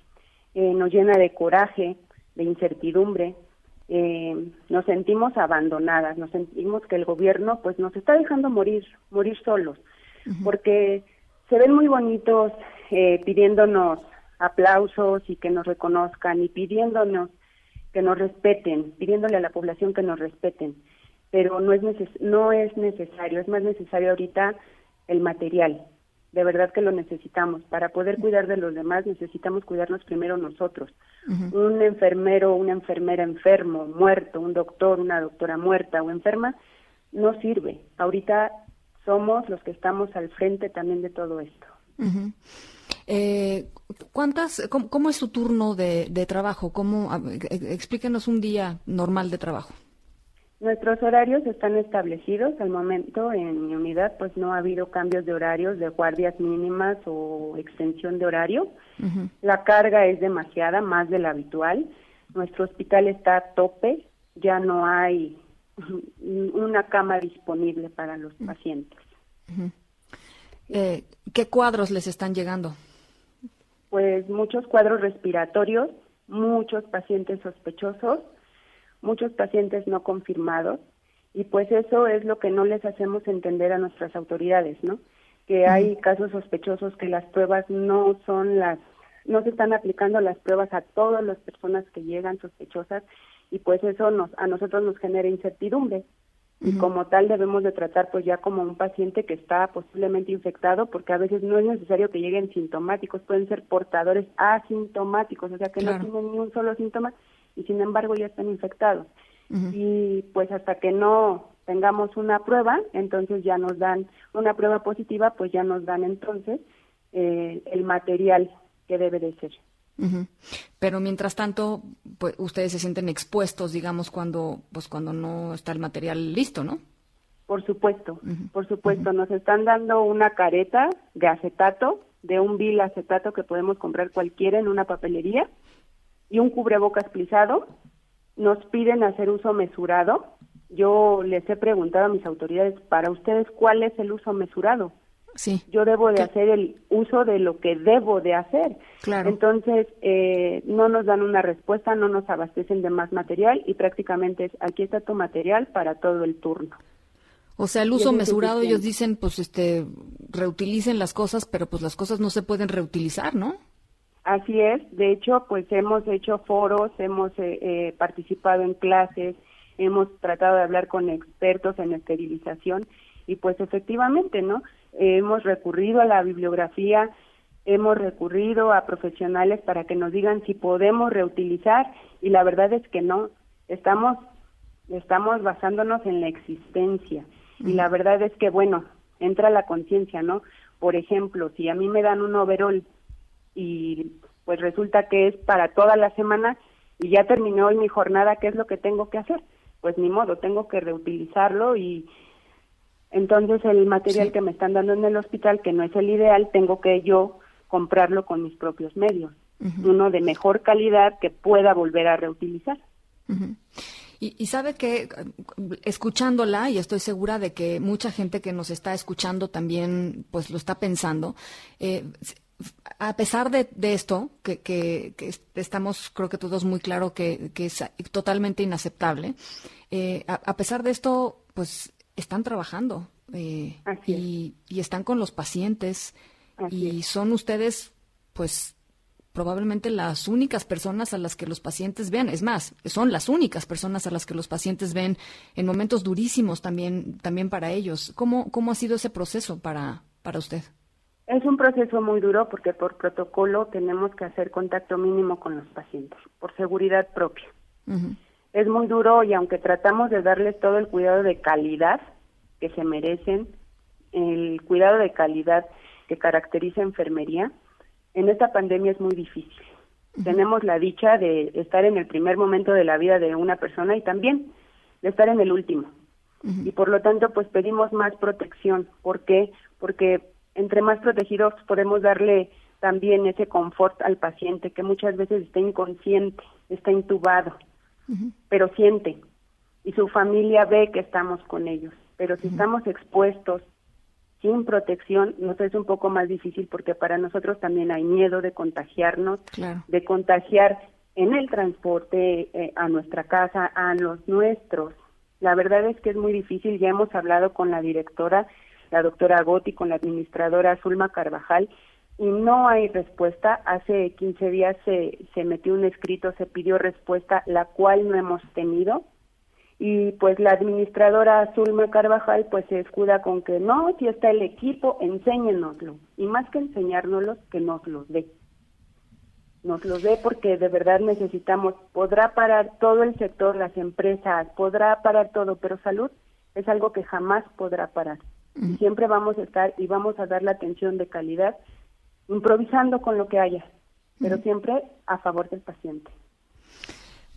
S18: eh, nos llena de coraje, de incertidumbre, eh, nos sentimos abandonadas, nos sentimos que el gobierno pues nos está dejando morir, morir solos, porque se ven muy bonitos eh, pidiéndonos aplausos y que nos reconozcan y pidiéndonos que nos respeten, pidiéndole a la población que nos respeten, pero no es no es necesario, es más necesario ahorita el material. De verdad que lo necesitamos. Para poder cuidar de los demás necesitamos cuidarnos primero nosotros. Un enfermero, una enfermera enfermo, muerto, un doctor, una doctora muerta o enferma, no sirve. Ahorita somos los que estamos al frente también de todo esto.
S6: Eh, ¿Cuántas, cómo, es su turno de, trabajo? ¿Cómo, explíquenos un día normal de trabajo.
S18: Nuestros horarios están establecidos. Al momento en mi unidad pues no ha habido cambios de horarios de guardias mínimas o extensión de horario. La carga es demasiada, más de la habitual. Nuestro hospital está a tope, ya no hay una cama disponible para los pacientes.
S6: Eh, ¿Qué cuadros les están llegando?
S18: Pues muchos cuadros respiratorios, muchos pacientes sospechosos, muchos pacientes no confirmados y pues eso es lo que no les hacemos entender a nuestras autoridades, ¿no? Que hay casos sospechosos que las pruebas no son las no se están aplicando las pruebas a todas las personas que llegan sospechosas y pues eso nos a nosotros nos genera incertidumbre y como tal debemos de tratar pues ya como un paciente que está posiblemente infectado porque a veces no es necesario que lleguen sintomáticos, pueden ser portadores asintomáticos, o sea que no tienen ni un solo síntoma y sin embargo ya están infectados. Y pues hasta que no tengamos una prueba, entonces ya nos dan una prueba positiva, pues ya nos dan entonces eh, el material que debe de ser.
S6: Pero mientras tanto, pues ustedes se sienten expuestos, digamos, cuando pues cuando no está el material listo, ¿no?
S18: Por supuesto, por supuesto, nos están dando una careta de acetato, de un vil acetato que podemos comprar cualquiera en una papelería y un cubrebocas plisado. Nos piden hacer uso mesurado. Yo les he preguntado a mis autoridades, para ustedes, ¿cuál es el uso mesurado?
S6: Sí.
S18: Yo debo de hacer el uso de lo que debo de hacer.
S6: Claro.
S18: Entonces, eh, no nos dan una respuesta, no nos abastecen de más material y prácticamente es, aquí está tu material para todo el turno.
S6: O sea, el uso mesurado, ellos dicen, pues, este, reutilicen las cosas, pero pues las cosas no se pueden reutilizar, ¿no?
S18: Así es, de hecho, pues hemos hecho foros, hemos eh, eh, participado en clases, hemos tratado de hablar con expertos en esterilización y pues efectivamente, ¿no? Hemos recurrido a la bibliografía, hemos recurrido a profesionales para que nos digan si podemos reutilizar y la verdad es que no, estamos estamos basándonos en la existencia y la verdad es que bueno, entra la conciencia, ¿no? Por ejemplo, si a mí me dan un overall y pues resulta que es para toda la semana y ya terminó hoy mi jornada, ¿qué es lo que tengo que hacer? Pues ni modo, tengo que reutilizarlo y entonces el material que me están dando en el hospital, que no es el ideal, tengo que yo comprarlo con mis propios medios, uno de mejor calidad que pueda volver a reutilizar.
S6: Y, sabe que escuchándola, y estoy segura de que mucha gente que nos está escuchando también pues lo está pensando, eh, a pesar de, esto, que, que, estamos, creo que todos muy claro que, es totalmente inaceptable, eh, a, pesar de esto, pues están trabajando eh, y, están con los pacientes y son ustedes, pues probablemente las únicas personas a las que los pacientes ven, es más, son las únicas personas a las que los pacientes ven en momentos durísimos también, también para ellos. ¿Cómo, cómo ha sido ese proceso para, para usted?
S18: Es un proceso muy duro porque por protocolo tenemos que hacer contacto mínimo con los pacientes, por seguridad propia. Es muy duro y aunque tratamos de darles todo el cuidado de calidad que se merecen, el cuidado de calidad que caracteriza enfermería, en esta pandemia es muy difícil. Tenemos la dicha de estar en el primer momento de la vida de una persona y también de estar en el último. Y por lo tanto, pues pedimos más protección. ¿Por qué? Porque entre más protegidos podemos darle también ese confort al paciente que muchas veces está inconsciente, está intubado, pero siente. Y su familia ve que estamos con ellos. Pero si estamos expuestos sin protección, nos es un poco más difícil porque para nosotros también hay miedo de contagiarnos, de contagiar en el transporte eh, a nuestra casa, a los nuestros. La verdad es que es muy difícil, ya hemos hablado con la directora la doctora Gotti con la administradora Zulma Carvajal y no hay respuesta. Hace 15 días se, se metió un escrito, se pidió respuesta, la cual no hemos tenido. Y pues la administradora Zulma Carvajal pues se escuda con que no, si está el equipo, enséñenoslo. Y más que enseñárnoslo, que nos lo dé. Nos lo dé porque de verdad necesitamos, podrá parar todo el sector, las empresas, podrá parar todo, pero salud es algo que jamás podrá parar siempre vamos a estar y vamos a dar la atención de calidad, improvisando con lo que haya, pero siempre a favor del paciente.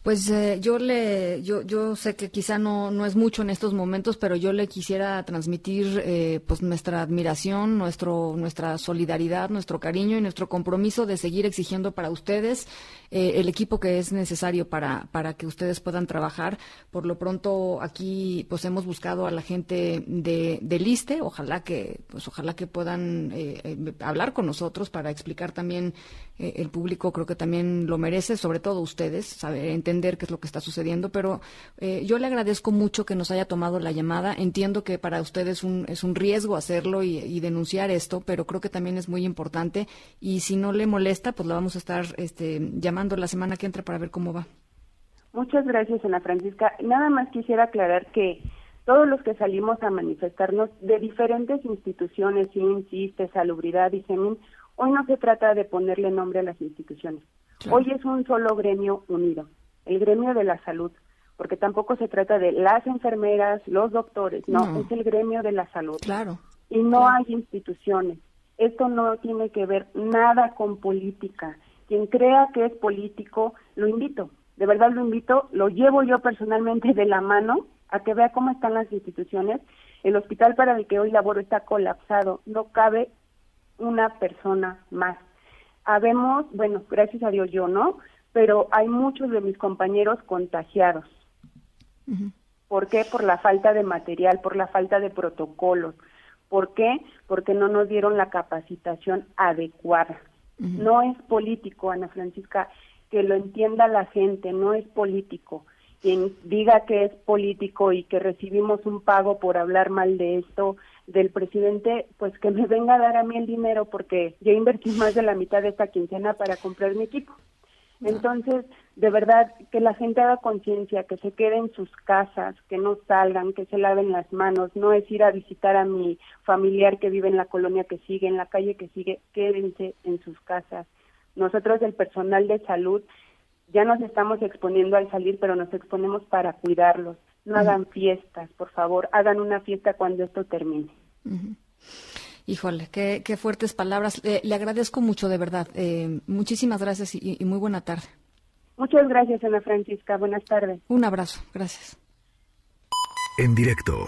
S6: Pues eh, yo le, yo, yo sé que quizá no, no es mucho en estos momentos, pero yo le quisiera transmitir eh, pues nuestra admiración, nuestro, nuestra solidaridad, nuestro cariño y nuestro compromiso de seguir exigiendo para ustedes eh, el equipo que es necesario para, para que ustedes puedan trabajar. Por lo pronto aquí pues hemos buscado a la gente de, del ISTE, ojalá que, pues ojalá que puedan hablar con nosotros para explicar también el público creo que también lo merece, sobre todo ustedes, saber entender qué es lo que está sucediendo, pero eh, yo le agradezco mucho que nos haya tomado la llamada. Entiendo que para usted es un, es un riesgo hacerlo y, denunciar esto, pero creo que también es muy importante y si no le molesta, pues lo vamos a estar este, llamando la semana que entra para ver cómo va.
S18: Muchas gracias, Ana Francisca. Nada más quisiera aclarar que todos los que salimos a manifestarnos de diferentes instituciones, insiste, Salubridad y SEMIN, hoy no se trata de ponerle nombre a las instituciones. Hoy es un solo gremio unido el gremio de la salud, porque tampoco se trata de las enfermeras, los doctores, no, es el gremio de la salud.
S6: Claro.
S18: Y no hay instituciones. Esto no tiene que ver nada con política. Quien crea que es político, lo invito, de verdad lo invito, lo llevo yo personalmente de la mano a que vea cómo están las instituciones. El hospital para el que hoy laboro está colapsado, no cabe una persona más. Habemos, bueno, gracias a Dios yo, ¿no? Pero hay muchos de mis compañeros contagiados. ¿Por qué? Por la falta de material, por la falta de protocolos. ¿Por qué? Porque no nos dieron la capacitación adecuada. No es político, Ana Francisca, que lo entienda la gente, no es político. Quien diga que es político y que recibimos un pago por hablar mal de esto del presidente, pues que me venga a dar a mí el dinero porque yo invertí más de la mitad de esta quincena para comprar mi equipo. Entonces, de verdad, que la gente haga conciencia, que se quede en sus casas, que no salgan, que se laven las manos, no es ir a visitar a mi familiar que vive en la colonia que sigue, en la calle que sigue, quédense en sus casas. Nosotros, el personal de salud, ya nos estamos exponiendo al salir, pero nos exponemos para cuidarlos. No hagan fiestas, por favor, hagan una fiesta cuando esto termine.
S6: Híjole, qué, qué fuertes palabras. Eh, le agradezco mucho, de verdad. Eh, muchísimas gracias y, y, muy buena tarde.
S18: Muchas gracias, Ana Francisca. Buenas tardes.
S6: Un abrazo. Gracias.
S1: En directo.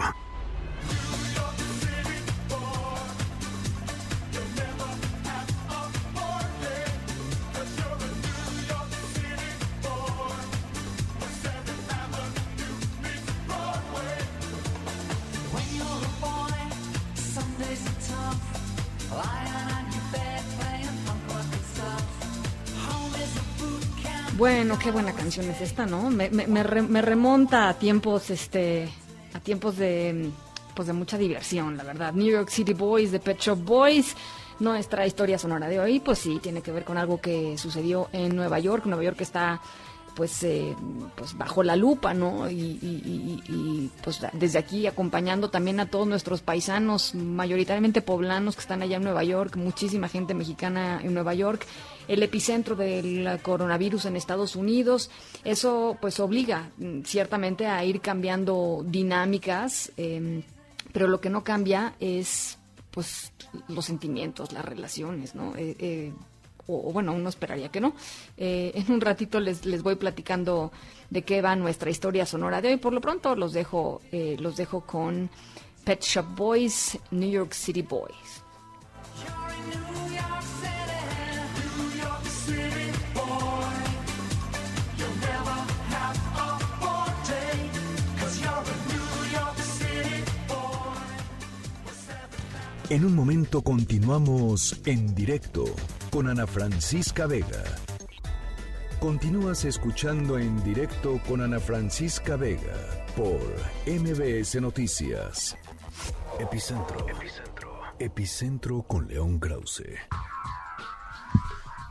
S6: Bueno, qué buena canción es esta, ¿no? Me, me, me, remonta a tiempos, este, a tiempos de, pues de mucha diversión, la verdad. New York City Boys, de Pet Shop Boys. Nuestra historia sonora de hoy, pues sí, tiene que ver con algo que sucedió en Nueva York. Nueva York está pues, eh, pues bajo la lupa, ¿no? Y, pues desde aquí acompañando también a todos nuestros paisanos, mayoritariamente poblanos que están allá en Nueva York, muchísima gente mexicana en Nueva York, el epicentro del coronavirus en Estados Unidos. Eso pues obliga mm, ciertamente a ir cambiando dinámicas, em, pero lo que no cambia es pues los sentimientos, las relaciones, ¿no? Eh, eh, o, bueno, uno esperaría que no. Eh, en un ratito les, les voy platicando de qué va nuestra historia sonora de hoy. Por lo pronto los dejo, los dejo con Pet Shop Boys, New York City Boys.
S2: En un momento continuamos en directo con Ana Francisca Vega. Continúas escuchando en directo con Ana Francisca Vega por MBS Noticias. Epicentro. Epicentro. Epicentro con León Krause.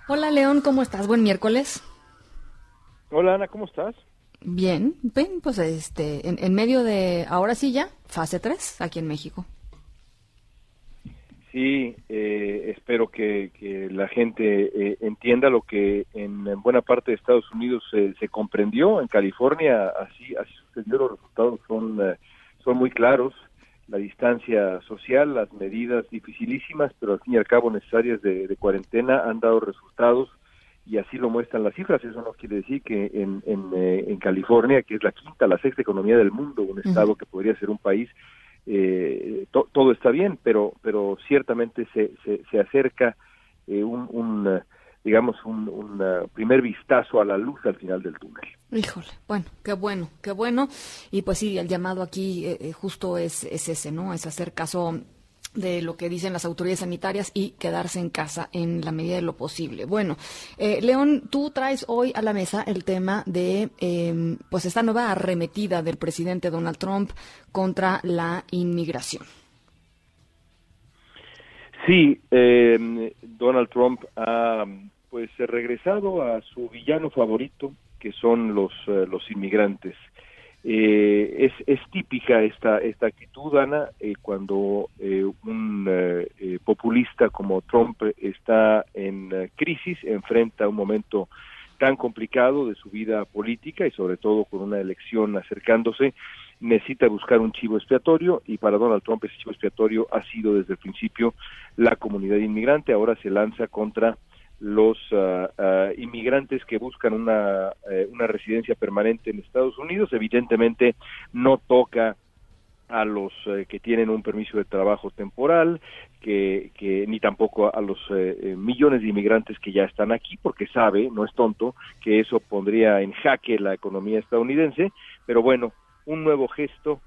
S6: Hola León, ¿cómo estás? Buen miércoles.
S19: Hola Ana, ¿cómo estás?
S6: Bien, bien, pues este, en, en medio de, ahora sí ya, fase 3 aquí en México.
S19: Sí, eh, espero que, la gente eh, entienda lo que en, buena parte de Estados Unidos se comprendió. En California así así sucedió. Los resultados son eh, son muy claros. La distancia social, las medidas dificilísimas, pero al fin y al cabo necesarias de, cuarentena han dado resultados y así lo muestran las cifras. Eso no quiere decir que en, en, California, que es la quinta, la sexta economía del mundo, un estado que podría ser un país, eh, todo está bien, pero, pero ciertamente se, se, acerca eh, un, eh, digamos, un, primer vistazo a la luz al final del túnel.
S6: Híjole, bueno, qué bueno, qué bueno. Y pues sí, el llamado aquí justo es, es ese, ¿no? Es hacer caso de lo que dicen las autoridades sanitarias y quedarse en casa en la medida de lo posible. Bueno, eh, León, tú traes hoy a la mesa el tema de em, pues esta nueva arremetida del presidente Donald Trump contra la inmigración.
S19: Sí, em, Donald Trump ha pues regresado a su villano favorito, que son los, eh, los inmigrantes. Eh, es, es, típica esta, esta actitud, Ana, eh, cuando eh, un eh, populista como Trump está en crisis, enfrenta un momento tan complicado de su vida política y sobre todo con una elección acercándose, necesita buscar un chivo expiatorio y para Donald Trump ese chivo expiatorio ha sido desde el principio la comunidad inmigrante, ahora se lanza contra los ah, inmigrantes que buscan una, eh, una residencia permanente en Estados Unidos. Evidentemente no toca a los eh, que tienen un permiso de trabajo temporal, que, que ni tampoco a los eh, millones de inmigrantes que ya están aquí, porque sabe, no es tonto, que eso pondría en jaque la economía estadounidense, pero bueno, un nuevo gesto,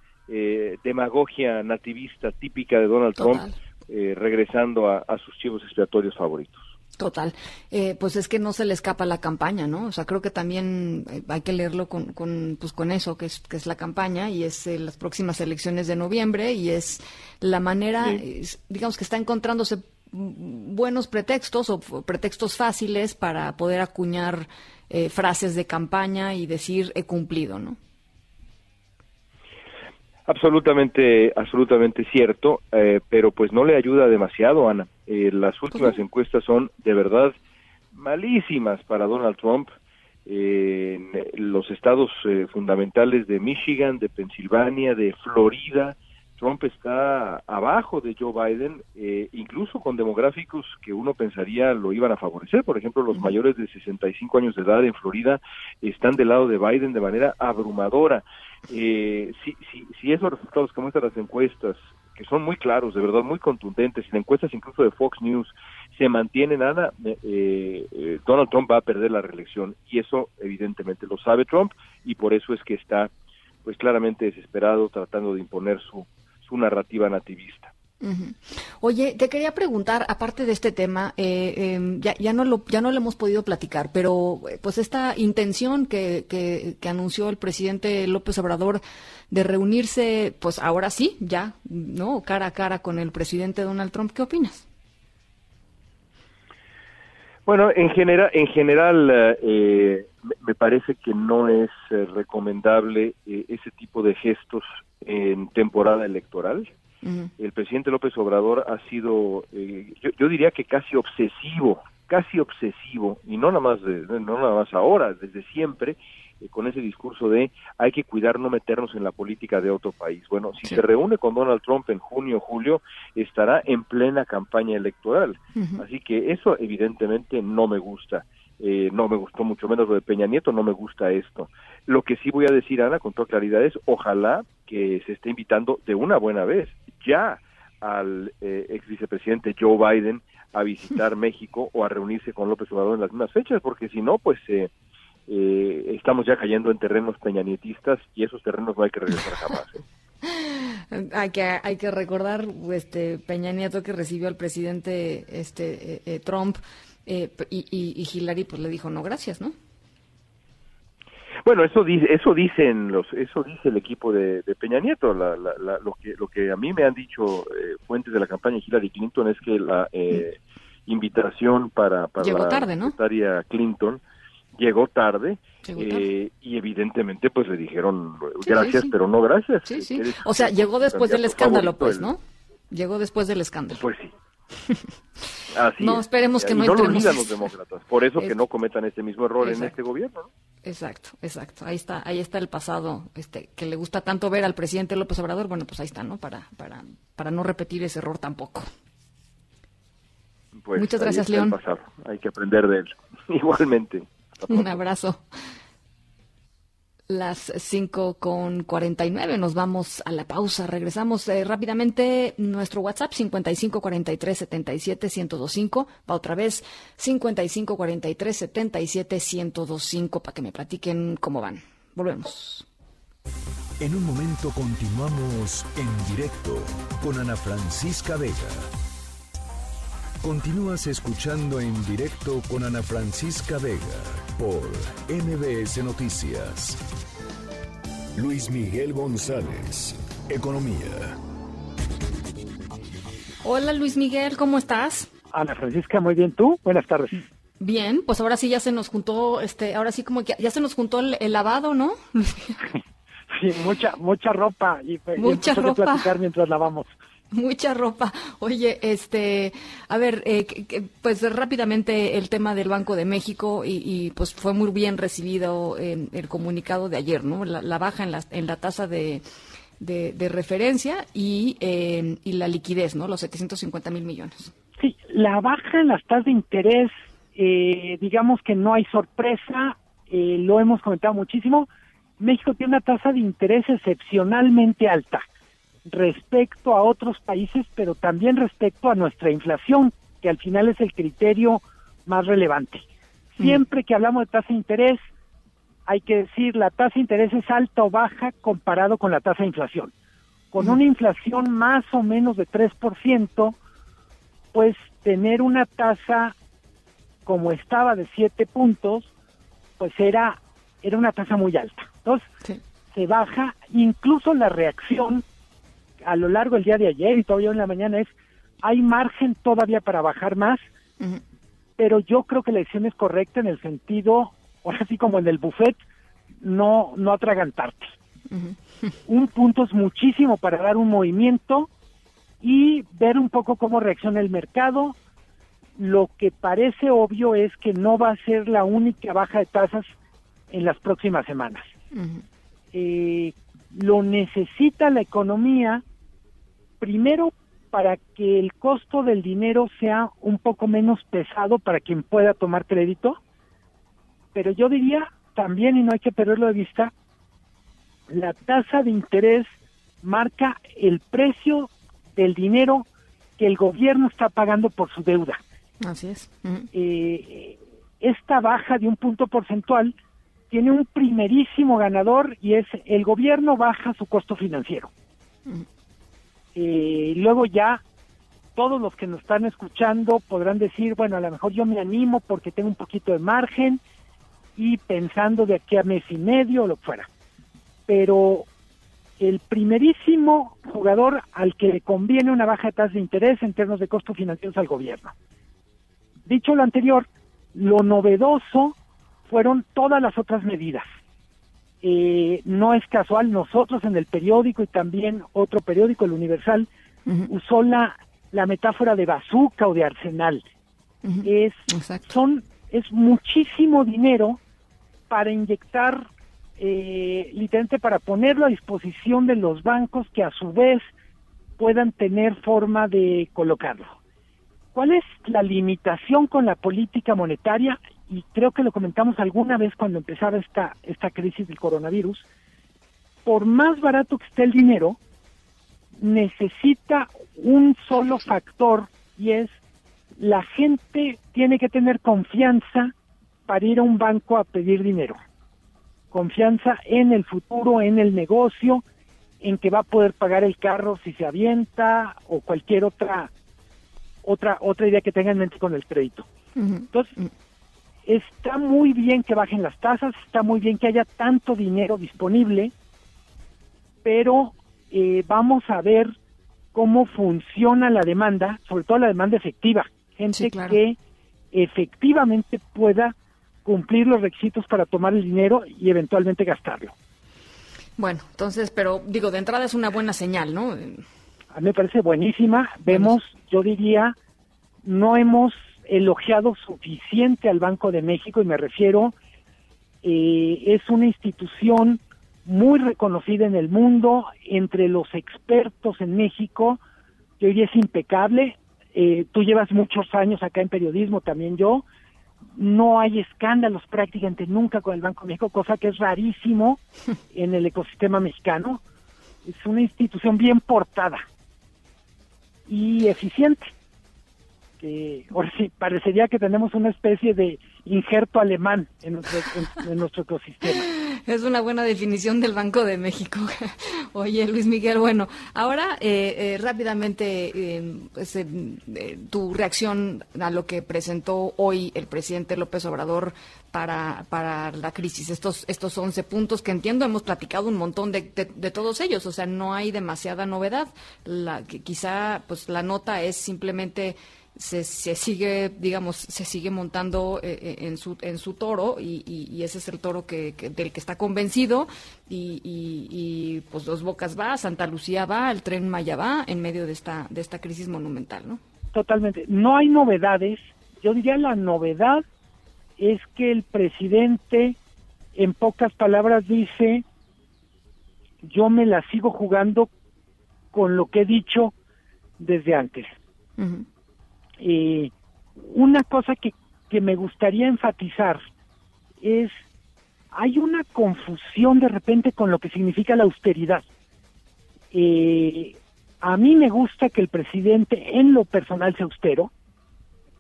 S19: demagogia nativista típica de Donald Trump, regresando a, a sus chivos expiatorios favoritos.
S6: Total. Eh, pues es que no se le escapa la campaña, ¿no? O sea, creo que también eh, hay que leerlo con, con, pues con eso, que es, que es la campaña y es eh, las próximas elecciones de noviembre y es la manera, digamos que está encontrándose buenos pretextos o pretextos fáciles para poder acuñar frases de campaña y decir he cumplido, ¿no?
S19: Absolutamente, absolutamente cierto, eh, pero pues no le ayuda demasiado, Ana. Eh, las últimas encuestas son de verdad malísimas para Donald Trump. Eh, en los estados fundamentales de Michigan, de Pensilvania, de Florida, Trump está abajo de Joe Biden, incluso con demográficos que uno pensaría lo iban a favorecer. Por ejemplo, los mayores de 65 años de edad en Florida están del lado de Biden de manera abrumadora eh, si, si, si esos resultados que muestran las encuestas, que son muy claros, de verdad, muy contundentes, y las encuestas incluso de Fox News se mantienen, nada eh, eh, Donald Trump va a perder la reelección. Y eso evidentemente lo sabe Trump y por eso es que está pues claramente desesperado tratando de imponer su, su narrativa nativista.
S6: Oye, te quería preguntar, aparte de este tema, eh, em, ya, ya, no lo, ya no lo hemos podido platicar, pero pues esta intención que, que, que, anunció el presidente López Obrador de reunirse, pues ahora sí, ya, ¿no? Cara a cara con el presidente Donald Trump, ¿qué opinas?
S19: Bueno, en general, en general eh, me parece que no es eh, recomendable eh, ese tipo de gestos en temporada electoral. El presidente López Obrador ha sido, yo, yo, diría que casi obsesivo, casi obsesivo, y no nada más, de, no nada más ahora, desde siempre, con ese discurso de hay que cuidar no meternos en la política de otro país. Bueno, si sí. se reúne con Donald Trump en junio o julio, estará en plena campaña electoral. Uh -huh. Así que eso evidentemente no me gusta. Eh, no me gustó mucho menos lo de Peña Nieto, no me gusta esto. Lo que sí voy a decir, Ana, con toda claridad es, ojalá que se esté invitando de una buena vez ya al eh, ex vicepresidente Joe Biden a visitar México o a reunirse con López Obrador en las mismas fechas, porque si no, pues eh, eh, estamos ya cayendo en terrenos peñanietistas y esos terrenos no hay que regresar jamás. ¿eh?
S6: hay que hay que recordar este Peña Nieto que recibió al presidente este eh, eh y, y, y, Hillary pues le dijo no gracias, ¿no?
S19: Bueno, eso dice, eso dicen los, eso dice el equipo de, de Peña Nieto. La, la, la, lo que lo que a mí me han dicho fuentes de la campaña de Hillary Clinton es que la mm. invitación para para
S6: Llegó
S19: la
S6: tarde, ¿no?
S19: secretaria Clinton llegó tarde,
S6: llegó tarde.
S19: Eh, y evidentemente pues le dijeron gracias sí, sí. pero no gracias.
S6: Sí, sí. O sea, llegó después del escándalo pues, ¿no? Llegó después del escándalo.
S19: Pues sí. Así
S6: no,
S19: es.
S6: esperemos que no,
S19: y no lo olvidan los demócratas. Por eso es... que no cometan este mismo error exacto. en este gobierno. ¿no?
S6: Exacto, exacto. Ahí está, ahí está el pasado, este, que le gusta tanto ver al presidente López Obrador. Bueno, pues ahí está, ¿no? Para, para, para no repetir ese error tampoco.
S19: Pues
S6: Muchas gracias, León.
S19: Hay que aprender de él. Igualmente.
S6: Un abrazo. Las 5 con 49, nos vamos a la pausa. Regresamos eh, rápidamente. Nuestro WhatsApp 55 43 77 1025. Va otra vez 55 43 77 1025 para que me platiquen cómo van. Volvemos.
S2: En un momento continuamos en directo con Ana Francisca Vega. Continúas escuchando en directo con Ana Francisca Vega por MBS Noticias. Luis Miguel González, Economía.
S6: Hola Luis Miguel, ¿cómo estás?
S20: Ana Francisca, muy bien, ¿tú? Buenas tardes.
S6: Bien, pues ahora sí ya se nos juntó, este, ahora sí como que ya se nos juntó el, el lavado, ¿no?
S20: sí, mucha, mucha ropa y,
S6: mucha
S20: y
S6: ropa.
S20: platicar mientras lavamos.
S6: Mucha ropa. Oye, este, a ver, eh, que, pues rápidamente el tema del Banco de México y, y, pues fue muy bien recibido en el comunicado de ayer, ¿no? La, baja en la, en la tasa de, de, de referencia y, eh, y la liquidez, ¿no? Los 750 mil millones.
S20: Sí, la baja en las tasas de interés, eh, digamos que no hay sorpresa, eh, lo hemos comentado muchísimo. México tiene una tasa de interés excepcionalmente alta respecto a otros países, pero también respecto a nuestra inflación, que al final es el criterio más relevante. Siempre que hablamos de tasa de interés, hay que decir la tasa de interés es alta o baja comparado con la tasa de inflación. Con una inflación más o menos de 3%, pues tener una tasa como estaba de 7 puntos, pues era, era una tasa muy alta. Entonces, sí. se baja, incluso la reacción a lo largo del día de ayer y todavía en la mañana es, hay margen todavía para bajar más, uh -huh. pero yo creo que la decisión es correcta en el sentido, ahora sí como en el buffet, no, no atragantarte. Uh -huh. Un punto es muchísimo para dar un movimiento y ver un poco cómo reacciona el mercado. Lo que parece obvio es que no va a ser la única baja de tasas en las próximas semanas. Uh -huh. eh, lo necesita la economía primero para que el costo del dinero sea un poco menos pesado para quien pueda tomar crédito, pero yo diría también, y no hay que perderlo de vista, la tasa de interés marca el precio del dinero que el gobierno está pagando por su deuda.
S6: Así es.
S20: Uh -huh. eh, esta baja de un punto porcentual tiene un primerísimo ganador y es el gobierno baja su costo financiero. Uh -huh eh, luego ya todos los que nos están escuchando podrán decir, bueno, a lo mejor yo me animo porque tengo un poquito de margen y pensando de aquí a mes y medio o lo que fuera. Pero el primerísimo jugador al que le conviene una baja tasa de interés en términos de costos financieros al gobierno. Dicho lo anterior, lo novedoso fueron todas las otras medidas. Eh, no es casual, nosotros en el periódico y también otro periódico, el Universal, usó la, la metáfora de bazooka o de arsenal. Es, son, es muchísimo dinero para inyectar, eh, literalmente para ponerlo a disposición de los bancos que a su vez puedan tener forma de colocarlo. ¿Cuál es la limitación con la política monetaria? Y creo que lo comentamos alguna vez cuando empezaba esta, esta crisis del coronavirus. Por más barato que esté el dinero, necesita un solo factor y es la gente tiene que tener confianza para ir a un banco a pedir dinero. Confianza en el futuro, en el negocio, en que va a poder pagar el carro si se avienta o cualquier otra otra otra idea que tenga en mente con el crédito. Entonces, está muy bien que bajen las tasas, está muy bien que haya tanto dinero disponible, pero eh, vamos a ver cómo funciona la demanda, sobre todo la demanda efectiva, gente que efectivamente pueda cumplir los requisitos para tomar el dinero y eventualmente gastarlo.
S6: Bueno, entonces, pero digo, de entrada es una buena señal, ¿no?
S20: A mí me parece buenísima. Vemos, yo diría, no hemos elogiado suficiente al Banco de México y me refiero, eh, es una institución muy reconocida en el mundo, entre los expertos en México, yo diría es impecable. Eh, tú llevas muchos años acá en periodismo, también yo. No hay escándalos prácticamente nunca con el Banco de México, cosa que es rarísimo en el ecosistema mexicano. Es una institución bien portada y eficiente. Que, ahora sí, parecería que tenemos una especie de injerto alemán en nuestro, ecosistema.
S6: Es una buena definición del Banco de México. Oye, Luis Miguel, bueno, ahora eh, eh, rápidamente eh, pues, tu reacción a lo que presentó hoy el presidente López Obrador para, para la crisis, estos, estos 11 puntos que entiendo, hemos platicado un montón de, de, todos ellos, o sea, no hay demasiada novedad. La, quizá pues la nota es simplemente se, se, sigue, digamos, se sigue montando eh, eh, en, su, en su toro y, y, ese es el toro que, del que está convencido y, y, pues Dos Bocas va, Santa Lucía va, el Tren Maya va en medio de esta, de esta crisis monumental, ¿no?
S20: Totalmente. No hay novedades. Yo diría la novedad es que el presidente, en pocas palabras, dice, yo me la sigo jugando con lo que he dicho desde antes. Eh, una cosa que, que me gustaría enfatizar es, hay una confusión de repente con lo que significa la austeridad. Eh, a mí me gusta que el presidente en lo personal sea austero.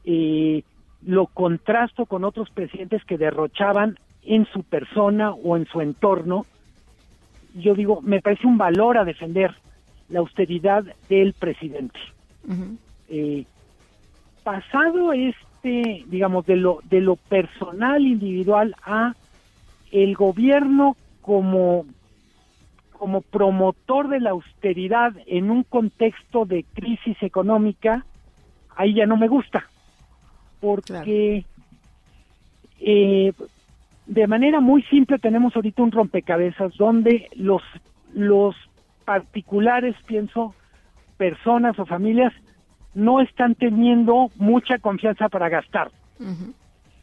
S20: Eh, lo contrasto con otros presidentes que derrochaban en su persona o en su entorno. Yo digo, me parece un valor a defender la austeridad del presidente pasado este, digamos, de lo, de lo personal individual a el gobierno como, como promotor de la austeridad en un contexto de crisis económica, ahí ya no me gusta, porque eh, de manera muy simple tenemos ahorita un rompecabezas donde los, los particulares, pienso, personas o familias, no están teniendo mucha confianza para gastar.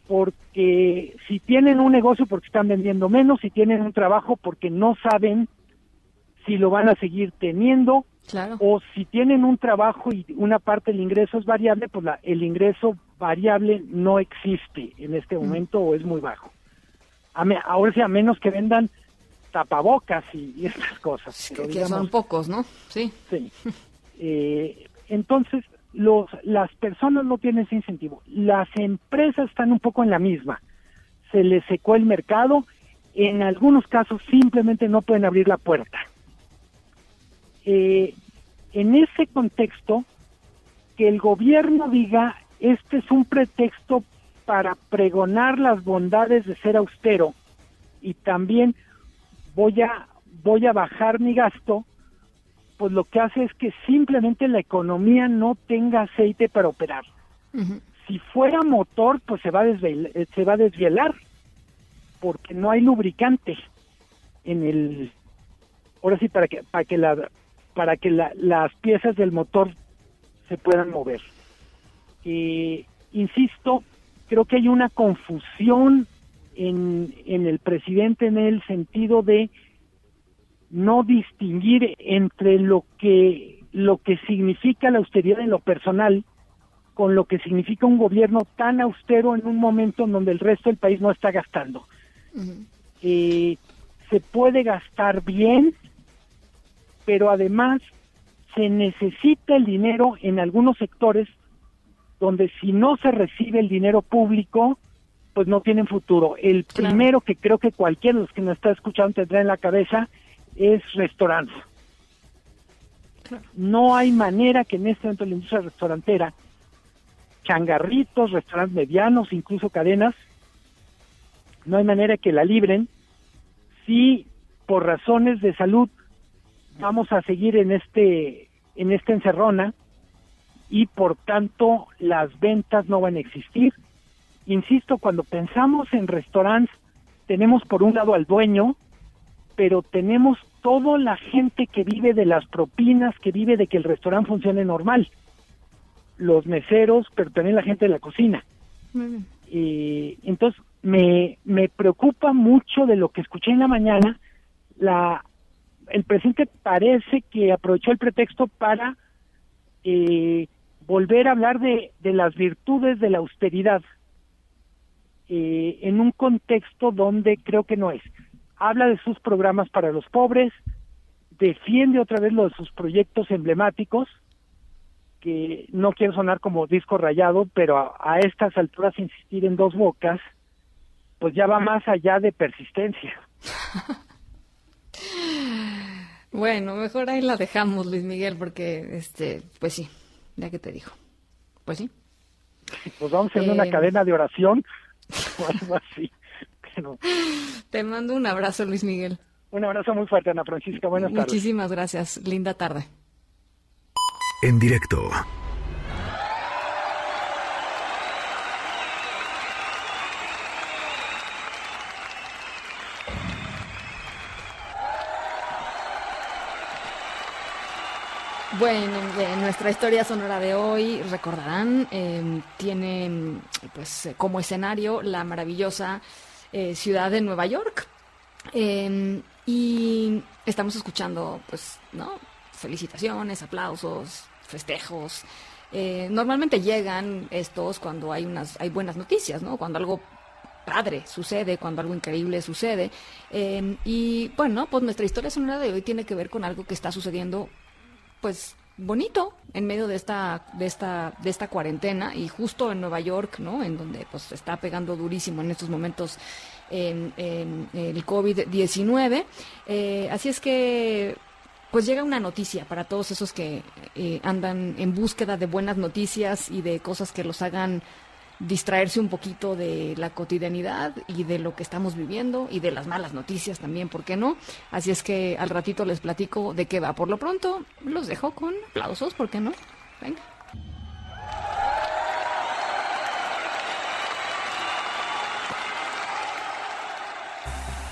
S20: Porque si tienen un negocio porque están vendiendo menos, si tienen un trabajo porque no saben si lo van a seguir teniendo, o si tienen un trabajo y una parte del ingreso es variable, pues la, el ingreso variable no existe en este momento o es muy bajo. A ahora sí, a menos que vendan tapabocas y, estas cosas.
S6: que, son pocos, ¿no? Sí.
S20: Sí. Eh, entonces, los, las personas no tienen ese incentivo. Las empresas están un poco en la misma. Se les secó el mercado, en algunos casos simplemente no pueden abrir la puerta. Eh, en ese contexto, que el gobierno diga, este es un pretexto para pregonar las bondades de ser austero y también voy a voy a bajar mi gasto, pues lo que hace es que simplemente la economía no tenga aceite para operar. Si fuera motor, pues se va a eh, se va a desvielar porque no hay lubricante en el ahora sí para que para que la para que las piezas del motor se puedan mover. Eh, insisto, creo que hay una confusión en, en el presidente en el sentido de no distinguir entre lo que lo que significa la austeridad en lo personal con lo que significa un gobierno tan austero en un momento en donde el resto del país no está gastando. Eh, se puede gastar bien, pero además se necesita el dinero en algunos sectores donde si no se recibe el dinero público, pues no tienen futuro. El primero que creo que cualquiera de los que nos está escuchando tendrá en la cabeza es restaurantes. No hay manera que en este momento la industria restaurantera, changarritos, restaurantes medianos, incluso cadenas, no hay manera que la libren si por razones de salud vamos a seguir en este en esta encerrona y por tanto las ventas no van a existir. Insisto, cuando pensamos en restaurantes, tenemos por un lado al dueño, pero tenemos toda la gente que vive de las propinas, que vive de que el restaurante funcione normal. Los meseros, pero también la gente de la cocina. Y entonces, me, me preocupa mucho de lo que escuché en la mañana. La, el presidente parece que aprovechó el pretexto para eh, volver a hablar de, de las virtudes de la austeridad eh, en un contexto donde creo que no es. Habla de sus programas para los pobres, defiende otra vez lo de sus proyectos emblemáticos, que no quiero sonar como disco rayado, pero a, estas alturas insistir en dos bocas, pues ya va más allá de persistencia.
S6: bueno, mejor ahí la dejamos, Luis Miguel, porque, este, pues sí, ya que te dijo. Pues sí.
S20: Pues vamos en una eh, cadena de oración o algo así.
S6: Te mando un abrazo, Luis Miguel.
S20: Un abrazo muy fuerte, Ana Francisca. Buenas
S6: tardes. Muchísimas gracias. Linda tarde.
S2: En directo.
S6: Bueno, nuestra historia sonora de hoy, recordarán, em, tiene pues como escenario la maravillosa eh, ciudad de Nueva York. Em, y estamos escuchando, pues, ¿no? Felicitaciones, aplausos, festejos. Eh, normalmente llegan estos cuando hay unas, hay buenas noticias, ¿no? Cuando algo padre sucede, cuando algo increíble sucede. Em, y bueno, pues nuestra historia sonora de hoy tiene que ver con algo que está sucediendo pues bonito en medio de esta de esta de esta cuarentena y justo en Nueva York no en donde pues está pegando durísimo en estos momentos en, el COVID 19 eh, así es que pues llega una noticia para todos esos que eh, andan en búsqueda de buenas noticias y de cosas que los hagan distraerse un poquito de la cotidianidad y de lo que estamos viviendo y de las malas noticias también, ¿por qué no? Así es que al ratito les platico de qué va. Por lo pronto, los dejo con aplausos, ¿por qué no? Venga.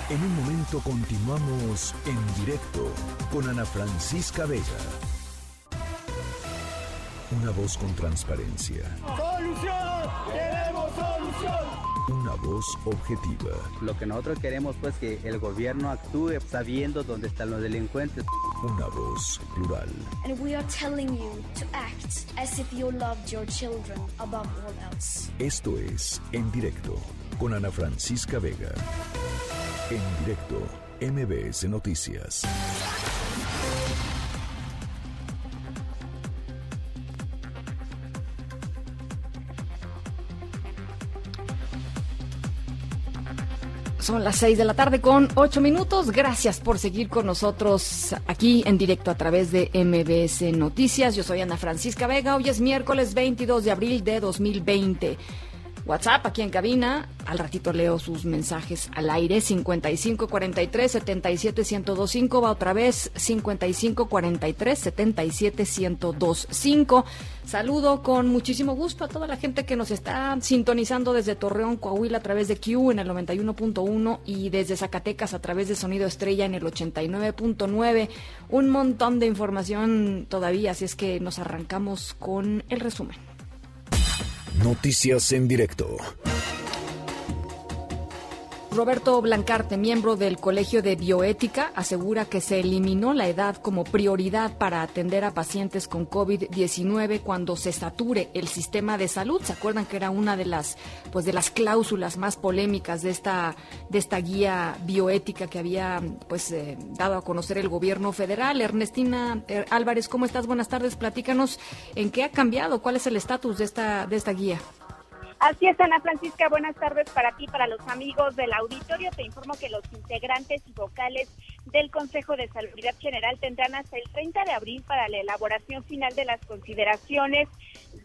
S2: En un momento continuamos en directo con Ana Francisca Vega. Una voz con transparencia.
S3: ¡Solución! ¡Queremos solución!
S2: Una voz objetiva.
S4: Lo que nosotros queremos pues que el gobierno actúe sabiendo dónde están los delincuentes.
S2: Una voz plural.
S5: And we are telling you to act as if you loved your children above all else.
S2: Esto es En Directo con Ana Francisca Vega. En directo, MBS Noticias.
S6: Son las 6 de la tarde con 8 minutos. Gracias por seguir con nosotros aquí en directo a través de MBS Noticias. Yo soy Ana Francisca Vega. Hoy es miércoles 22 de abril de 2020. WhatsApp aquí en cabina. Al ratito leo sus mensajes al aire. 5543 77 1025. Va otra vez 5543 77 1025. Saludo con muchísimo gusto a toda la gente que nos está sintonizando desde Torreón, Coahuila a través de Q en el 91.1 y desde Zacatecas a través de Sonido Estrella en el 89.9. Un montón de información todavía, así es que nos arrancamos con el resumen.
S2: Noticias en directo.
S6: Roberto Blancarte, miembro del Colegio de Bioética, asegura que se eliminó la edad como prioridad para atender a pacientes con COVID-19 cuando se sature el sistema de salud. ¿Se acuerdan que era una de las pues de las cláusulas más polémicas de esta de esta guía bioética que había pues eh, dado a conocer el gobierno federal? Ernestina eh, Álvarez, ¿cómo estás? Buenas tardes. Platícanos en qué ha cambiado, cuál es el estatus de esta de esta guía.
S21: Así es, Ana Francisca, buenas tardes para ti, para los amigos del auditorio. Te informo que los integrantes y vocales del Consejo de Salud General tendrán hasta el 30 de abril para la elaboración final de las consideraciones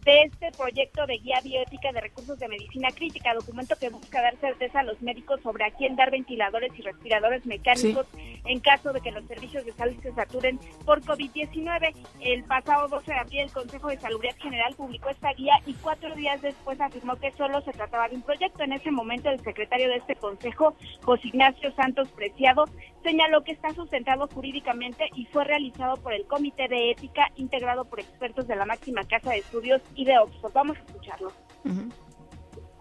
S21: de este proyecto de guía bioética de recursos de medicina crítica, documento que busca dar certeza a los médicos sobre a quién dar ventiladores y respiradores mecánicos en caso de que los servicios de salud se saturen por COVID-19. El pasado 12 de abril el Consejo de Salud General publicó esta guía y cuatro días después afirmó que solo se trataba de un proyecto. En ese momento el secretario de este consejo, José Ignacio Santos Preciado, señaló que está sustentado jurídicamente y fue realizado por el Comité de Ética integrado por expertos de la máxima casa de estudios y de Oxford. Vamos a escucharlo.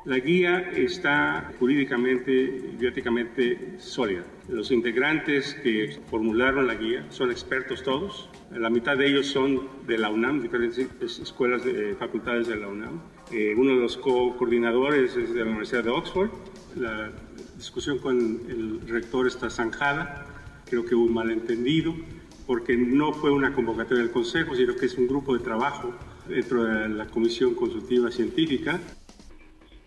S22: La guía está jurídicamente y éticamente sólida. Los integrantes que formularon la guía son expertos todos. La mitad de ellos son de la UNAM, diferentes escuelas, de, facultades de la UNAM. Eh, uno de los co-coordinadores es de la Universidad de Oxford. La discusión con el rector está zanjada. Creo que hubo un malentendido porque no fue una convocatoria del Consejo, sino que es un grupo de trabajo dentro de la Comisión Consultiva Científica.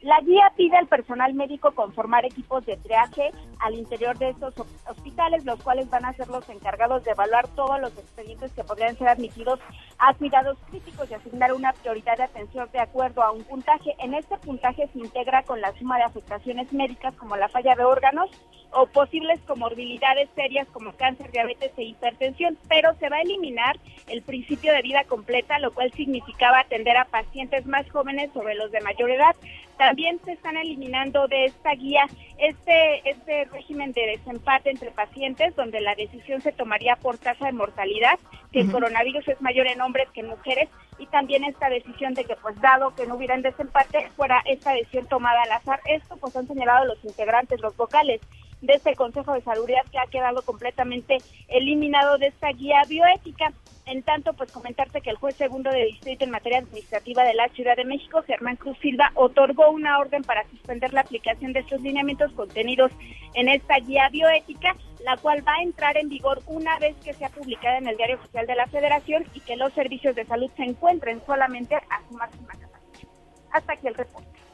S21: La guía pide al personal médico conformar equipos de triaje al interior de estos hospitales, los cuales van a ser los encargados de evaluar todos los expedientes que podrían ser admitidos a cuidados críticos y asignar una prioridad de atención de acuerdo a un puntaje. En este puntaje se integra con la suma de afectaciones médicas como la falla de órganos o posibles comorbilidades serias como cáncer, diabetes e hipertensión, pero se va a eliminar el principio de vida completa, lo cual significaba atender a pacientes más jóvenes sobre los de mayor edad. También se están eliminando de esta guía este, este régimen de desempate entre pacientes, donde la decisión se tomaría por tasa de mortalidad, que el coronavirus es mayor en hombres que en mujeres, y también esta decisión de que, pues, dado que no hubiera desempate, fuera esta decisión tomada al azar. Esto, pues, han señalado los integrantes, los vocales de este Consejo de Salud que ha quedado completamente eliminado de esta guía bioética. En tanto, pues comentarte que el juez segundo de distrito en materia administrativa de la Ciudad de México, Germán Cruz Silva, otorgó una orden para suspender la aplicación de estos lineamientos contenidos en esta guía bioética, la cual va a entrar en vigor una vez que sea publicada en el Diario Oficial de la Federación y que los servicios de salud se encuentren solamente a su máxima capacidad. Hasta aquí el reporte.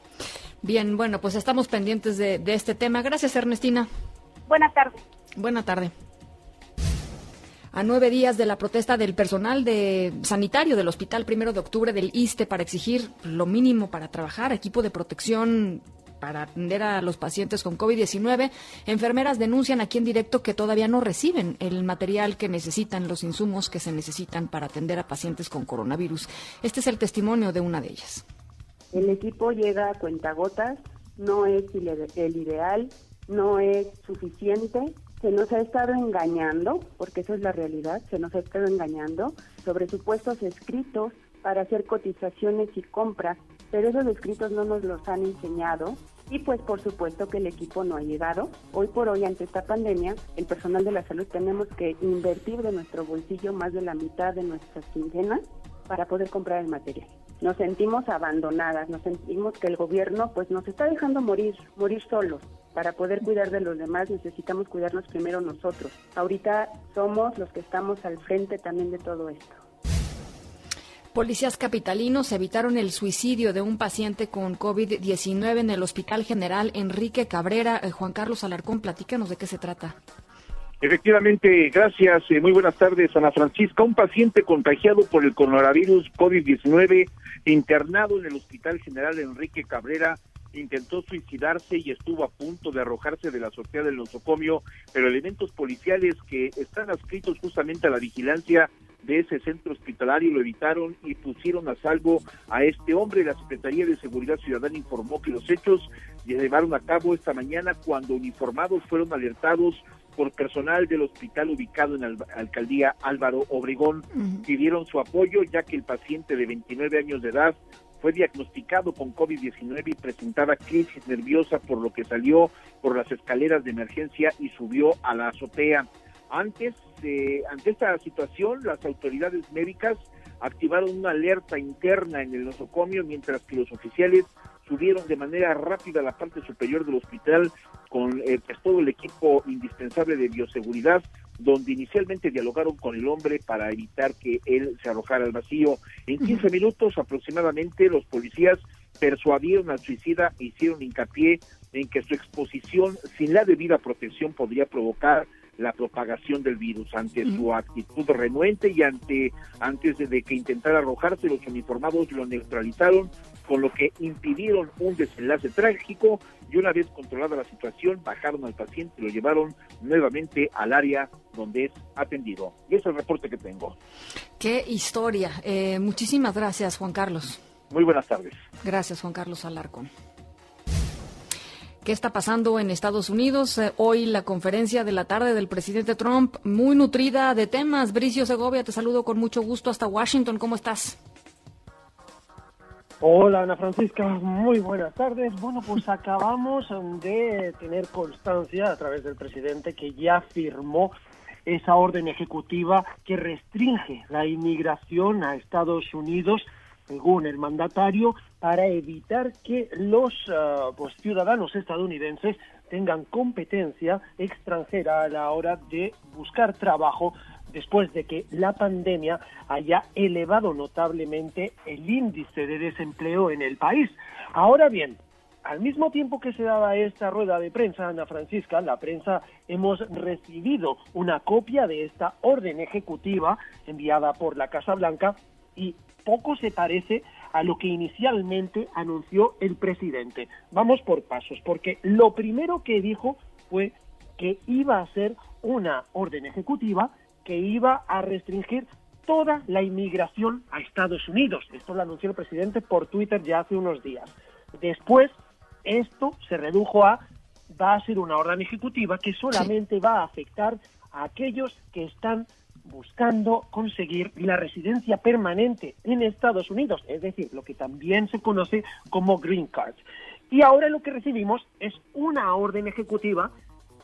S6: Bien, bueno, pues estamos pendientes de, de este tema. Gracias, Ernestina.
S21: Buenas tardes.
S6: Buena tarde. A nueve días de la protesta del personal de sanitario del Hospital Primero de Octubre del ISTE para exigir lo mínimo para trabajar, equipo de protección para atender a los pacientes con COVID-19, enfermeras denuncian aquí en directo que todavía no reciben el material que necesitan, los insumos que se necesitan para atender a pacientes con coronavirus. Este es el testimonio de una de ellas.
S18: El equipo llega a cuentagotas, no es el ideal, no es suficiente se nos ha estado engañando, porque eso es la realidad, se nos ha estado engañando sobre supuestos escritos para hacer cotizaciones y compras, pero esos escritos no nos los han enseñado y pues por supuesto que el equipo no ha llegado. Hoy por hoy ante esta pandemia, el personal de la salud tenemos que invertir de nuestro bolsillo más de la mitad de nuestras quincenas para poder comprar el material. Nos sentimos abandonadas, nos sentimos que el gobierno pues nos está dejando morir, morir solos para poder cuidar de los demás necesitamos cuidarnos primero nosotros. Ahorita somos los que estamos al frente también de todo esto.
S6: Policías capitalinos evitaron el suicidio de un paciente con COVID-19 en el Hospital General Enrique Cabrera. Eh, Juan Carlos Alarcón, platícanos de qué se trata.
S23: Efectivamente, gracias. Eh, muy buenas tardes, Ana Francisca. Un paciente contagiado por el coronavirus COVID-19 internado en el Hospital General Enrique Cabrera intentó suicidarse y estuvo a punto de arrojarse de la azotea del nosocomio, pero elementos policiales que están adscritos justamente a la vigilancia de ese centro hospitalario lo evitaron y pusieron a salvo a este hombre. La Secretaría de Seguridad Ciudadana informó que los hechos llevaron a cabo esta mañana cuando uniformados fueron alertados por personal del hospital ubicado en la alcaldía Álvaro Obregón. Pidieron su apoyo ya que el paciente de 29 años de edad fue diagnosticado con COVID-19 y presentaba crisis nerviosa por lo que salió por las escaleras de emergencia y subió a la azotea. Antes, de, ante esta situación, las autoridades médicas activaron una alerta interna en el nosocomio mientras que los oficiales subieron de manera rápida a la parte superior del hospital con eh, pues, todo el equipo indispensable de bioseguridad, donde inicialmente dialogaron con el hombre para evitar que él se arrojara al vacío. En 15 minutos aproximadamente los policías persuadieron al suicida e hicieron hincapié en que su exposición sin la debida protección podría provocar la propagación del virus. Ante su actitud renuente y ante antes de, que intentara arrojarse, los uniformados lo neutralizaron, con lo que impidieron un desenlace trágico y una vez controlada la situación, bajaron al paciente y lo llevaron nuevamente al área donde es atendido. Y es el reporte que tengo.
S6: Qué historia. Eh, muchísimas gracias, Juan Carlos.
S23: Muy buenas tardes.
S6: Gracias, Juan Carlos Alarcón. ¿Qué está pasando en Estados Unidos? Eh, hoy la conferencia de la tarde del presidente Trump, muy nutrida de temas. Bricio Segovia, te saludo con mucho gusto hasta Washington. ¿Cómo estás?
S24: Hola Ana Francisca, muy buenas tardes. Bueno, pues acabamos de tener constancia a través del presidente que ya firmó esa orden ejecutiva que restringe la inmigración a Estados Unidos según el mandatario, para evitar que los pues, ciudadanos estadounidenses tengan competencia extranjera a la hora de buscar trabajo después de que la pandemia haya elevado notablemente el índice de desempleo en el país. Ahora bien, al mismo tiempo que se daba esta rueda de prensa, Ana Francisca, la prensa hemos recibido una copia de esta orden ejecutiva enviada por la Casa Blanca y poco se parece a lo que inicialmente anunció el presidente. Vamos por pasos, porque lo primero que dijo fue que iba a ser una orden ejecutiva que iba a restringir toda la inmigración a Estados Unidos. Esto lo anunció el presidente por Twitter ya hace unos días. Después, esto se redujo a va a ser una orden ejecutiva que solamente va a afectar a aquellos que están buscando conseguir la residencia permanente en Estados Unidos, es decir, lo que también se conoce como Green Card. Y ahora lo que recibimos es una orden ejecutiva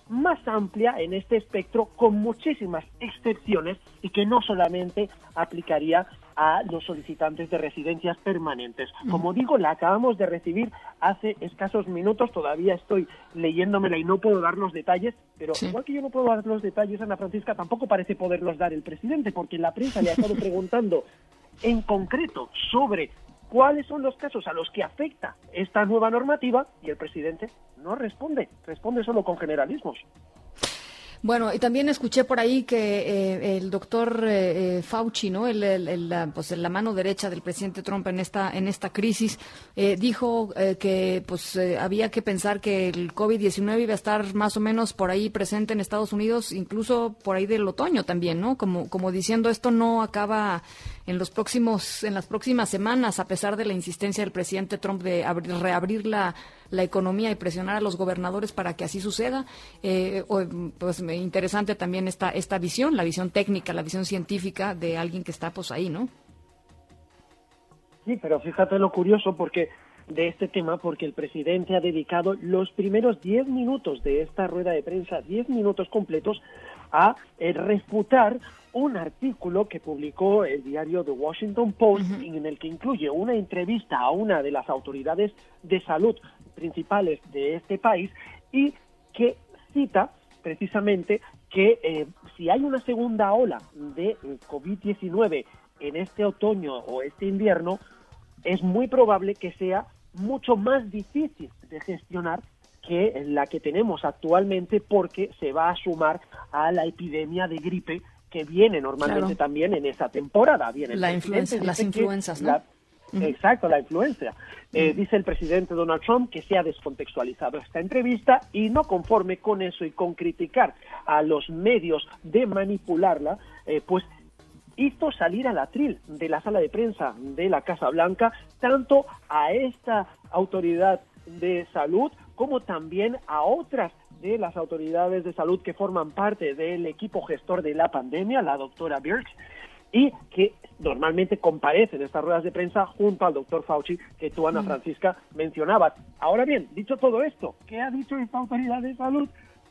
S24: más amplia en este espectro con muchísimas excepciones y que no solamente aplicaría a los solicitantes de residencias permanentes. Como digo, la acabamos de recibir hace escasos minutos, todavía estoy leyéndomela y no puedo dar los detalles, pero igual que yo no puedo dar los detalles, Ana Francisca, tampoco parece poderlos dar el presidente, porque la prensa le ha estado preguntando en concreto sobre cuáles son los casos a los que afecta esta nueva normativa y el presidente no responde, responde solo con generalismos.
S6: Bueno, y también escuché por ahí que eh, el doctor eh, eh, Fauci, ¿no? El, la, pues la mano derecha del presidente Trump en esta en esta crisis dijo que pues había que pensar que el COVID-19 iba a estar más o menos por ahí presente en Estados Unidos, incluso por ahí del otoño también, ¿no? Como como diciendo esto no acaba en los próximos en las próximas semanas a pesar de la insistencia del presidente Trump de reabrir la la economía y presionar a los gobernadores para que así suceda. Eh, pues interesante también esta, esta visión, la visión técnica, la visión científica de alguien que está pues ahí, ¿no?
S24: Sí, pero fíjate lo curioso porque de este tema porque el presidente ha dedicado los primeros 10 minutos de esta rueda de prensa, 10 minutos completos, a eh, refutar un artículo que publicó el diario The Washington Post en el que incluye una entrevista a una de las autoridades de salud principales de este país y que cita precisamente que eh, si hay una segunda ola de eh, COVID-19 en este otoño o este invierno es muy probable que sea mucho más difícil de gestionar que la que tenemos actualmente porque se va a sumar a la epidemia de gripe que viene normalmente también en esa temporada. Viene
S6: la influenza, las influencias, ¿no?
S24: Exacto, la influencia. Eh, dice el presidente Donald Trump que se ha descontextualizado esta entrevista y no conforme con eso y con criticar a los medios de manipularla, eh, pues hizo salir al atril de la sala de prensa de la Casa Blanca tanto a esta autoridad de salud como también a otras de las autoridades de salud que forman parte del equipo gestor de la pandemia, la doctora Birch, y que normalmente comparece en estas ruedas de prensa junto al doctor Fauci que tú, Ana mm. Francisca, mencionabas. Ahora bien, dicho todo esto, ¿qué ha dicho esta autoridad de salud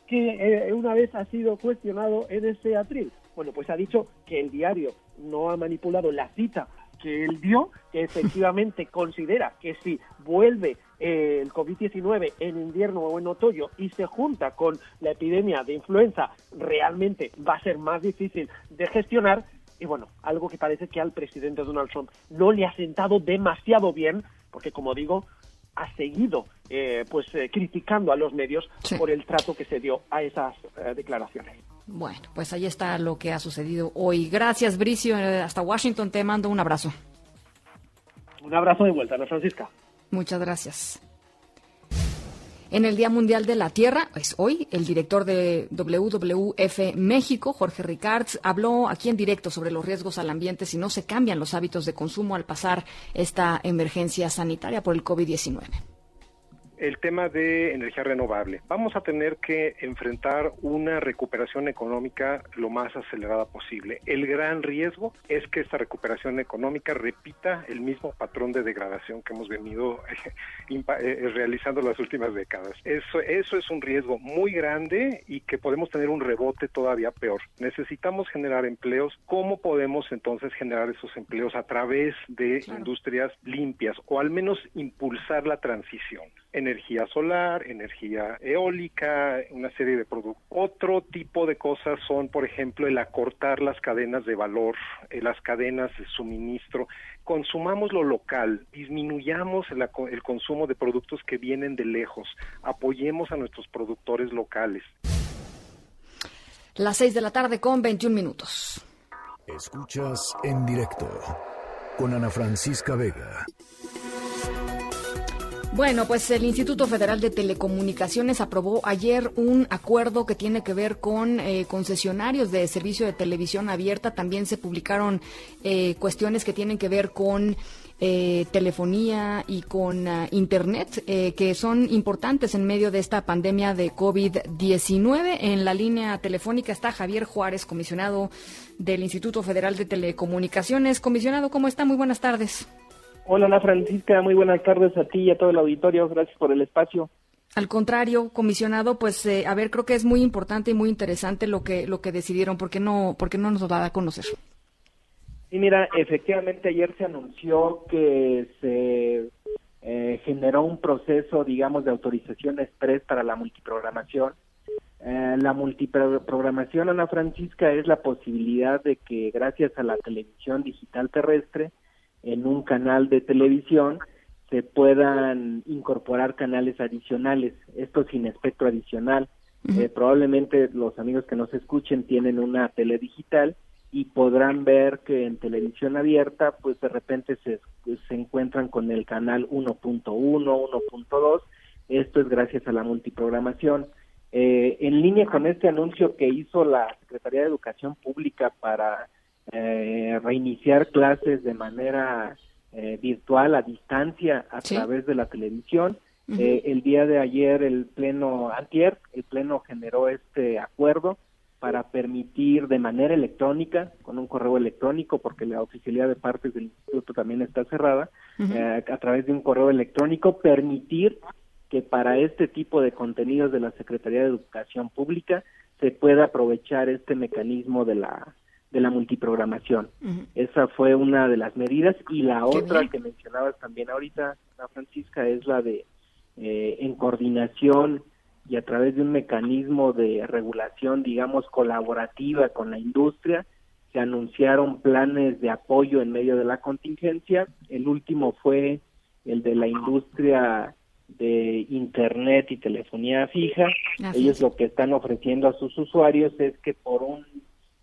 S24: que eh, una vez ha sido cuestionado en ese atril? Bueno, pues ha dicho que el diario no ha manipulado la cita que él dio, que efectivamente considera que si vuelve eh, el COVID-19 en invierno o en otoño y se junta con la epidemia de influenza, realmente va a ser más difícil de gestionar. Y bueno, algo que parece que al presidente Donald Trump no le ha sentado demasiado bien, porque como digo, ha seguido eh, pues eh, criticando a los medios por el trato que se dio a esas declaraciones.
S6: Bueno, pues ahí está lo que ha sucedido hoy. Gracias, Bricio. Hasta Washington te mando un abrazo.
S24: Un abrazo de vuelta, ¿no, Francisca?
S6: Muchas gracias. En el Día Mundial de la Tierra, pues hoy, el director de WWF México, Jorge Ricards, habló aquí en directo sobre los riesgos al ambiente si no se cambian los hábitos de consumo al pasar esta emergencia sanitaria por el COVID-19
S8: el tema de energía renovable. Vamos a tener que enfrentar una recuperación económica lo más acelerada posible. El gran riesgo es que esta recuperación económica repita el mismo patrón de degradación que hemos venido eh, eh, realizando las últimas décadas. Eso, eso es un riesgo muy grande y que podemos tener un rebote todavía peor. Necesitamos generar empleos. ¿Cómo podemos entonces generar esos empleos a través de industrias limpias o al menos impulsar la transición? Energía solar, energía eólica, una serie de productos. Otro tipo de cosas son, por ejemplo, el acortar las cadenas de valor, eh, las cadenas de suministro. Consumamos lo local, disminuyamos el, el consumo de productos que vienen de lejos, apoyemos a nuestros productores locales.
S6: Las seis de la tarde con 21 minutos.
S2: Escuchas en directo con Ana Francisca Vega.
S6: Bueno, pues el Instituto Federal de Telecomunicaciones aprobó ayer un acuerdo que tiene que ver con eh, concesionarios de servicio de televisión abierta. También se publicaron eh, cuestiones que tienen que ver con eh, telefonía y con ah, Internet, que son importantes en medio de esta pandemia de COVID-19. En la línea telefónica está Javier Juárez, comisionado del Instituto Federal de Telecomunicaciones. Comisionado, ¿cómo está? Muy buenas tardes.
S25: Hola Ana Francisca, muy buenas tardes a ti y a todo el auditorio, gracias por el espacio.
S6: Al contrario, comisionado, pues eh, a ver, creo que es muy importante y muy interesante lo que lo que decidieron, ¿por qué no, por no nos lo da a conocer?
S25: Sí, mira, efectivamente ayer se anunció que se eh, generó un proceso, digamos, de autorización express para la multiprogramación. Eh, la multiprogramación, Ana Francisca, es la posibilidad de que gracias a la televisión digital terrestre, en un canal de televisión se puedan incorporar canales adicionales, esto sin espectro adicional. Eh, probablemente los amigos que nos escuchen tienen una tele digital y podrán ver que en televisión abierta pues de repente se, se encuentran con el canal 1.1, 1.2, esto es gracias a la multiprogramación. Eh, en línea con este anuncio que hizo la Secretaría de Educación Pública para eh, reiniciar clases de manera eh, virtual a distancia a través de la televisión. Eh, el día de ayer el pleno antier, el pleno generó este acuerdo para permitir de manera electrónica, con un correo electrónico, porque la oficialidad de partes del instituto también está cerrada, a través de un correo electrónico, permitir que para este tipo de contenidos de la Secretaría de Educación Pública se pueda aprovechar este mecanismo de la de la multiprogramación. Esa fue una de las medidas y la otra que mencionabas también ahorita, Francisca, es la de eh, en coordinación y a través de un mecanismo de regulación, digamos, colaborativa con la industria, se anunciaron planes de apoyo en medio de la contingencia. El último fue el de la industria de Internet y telefonía fija. Ellos lo que están ofreciendo a sus usuarios es que por un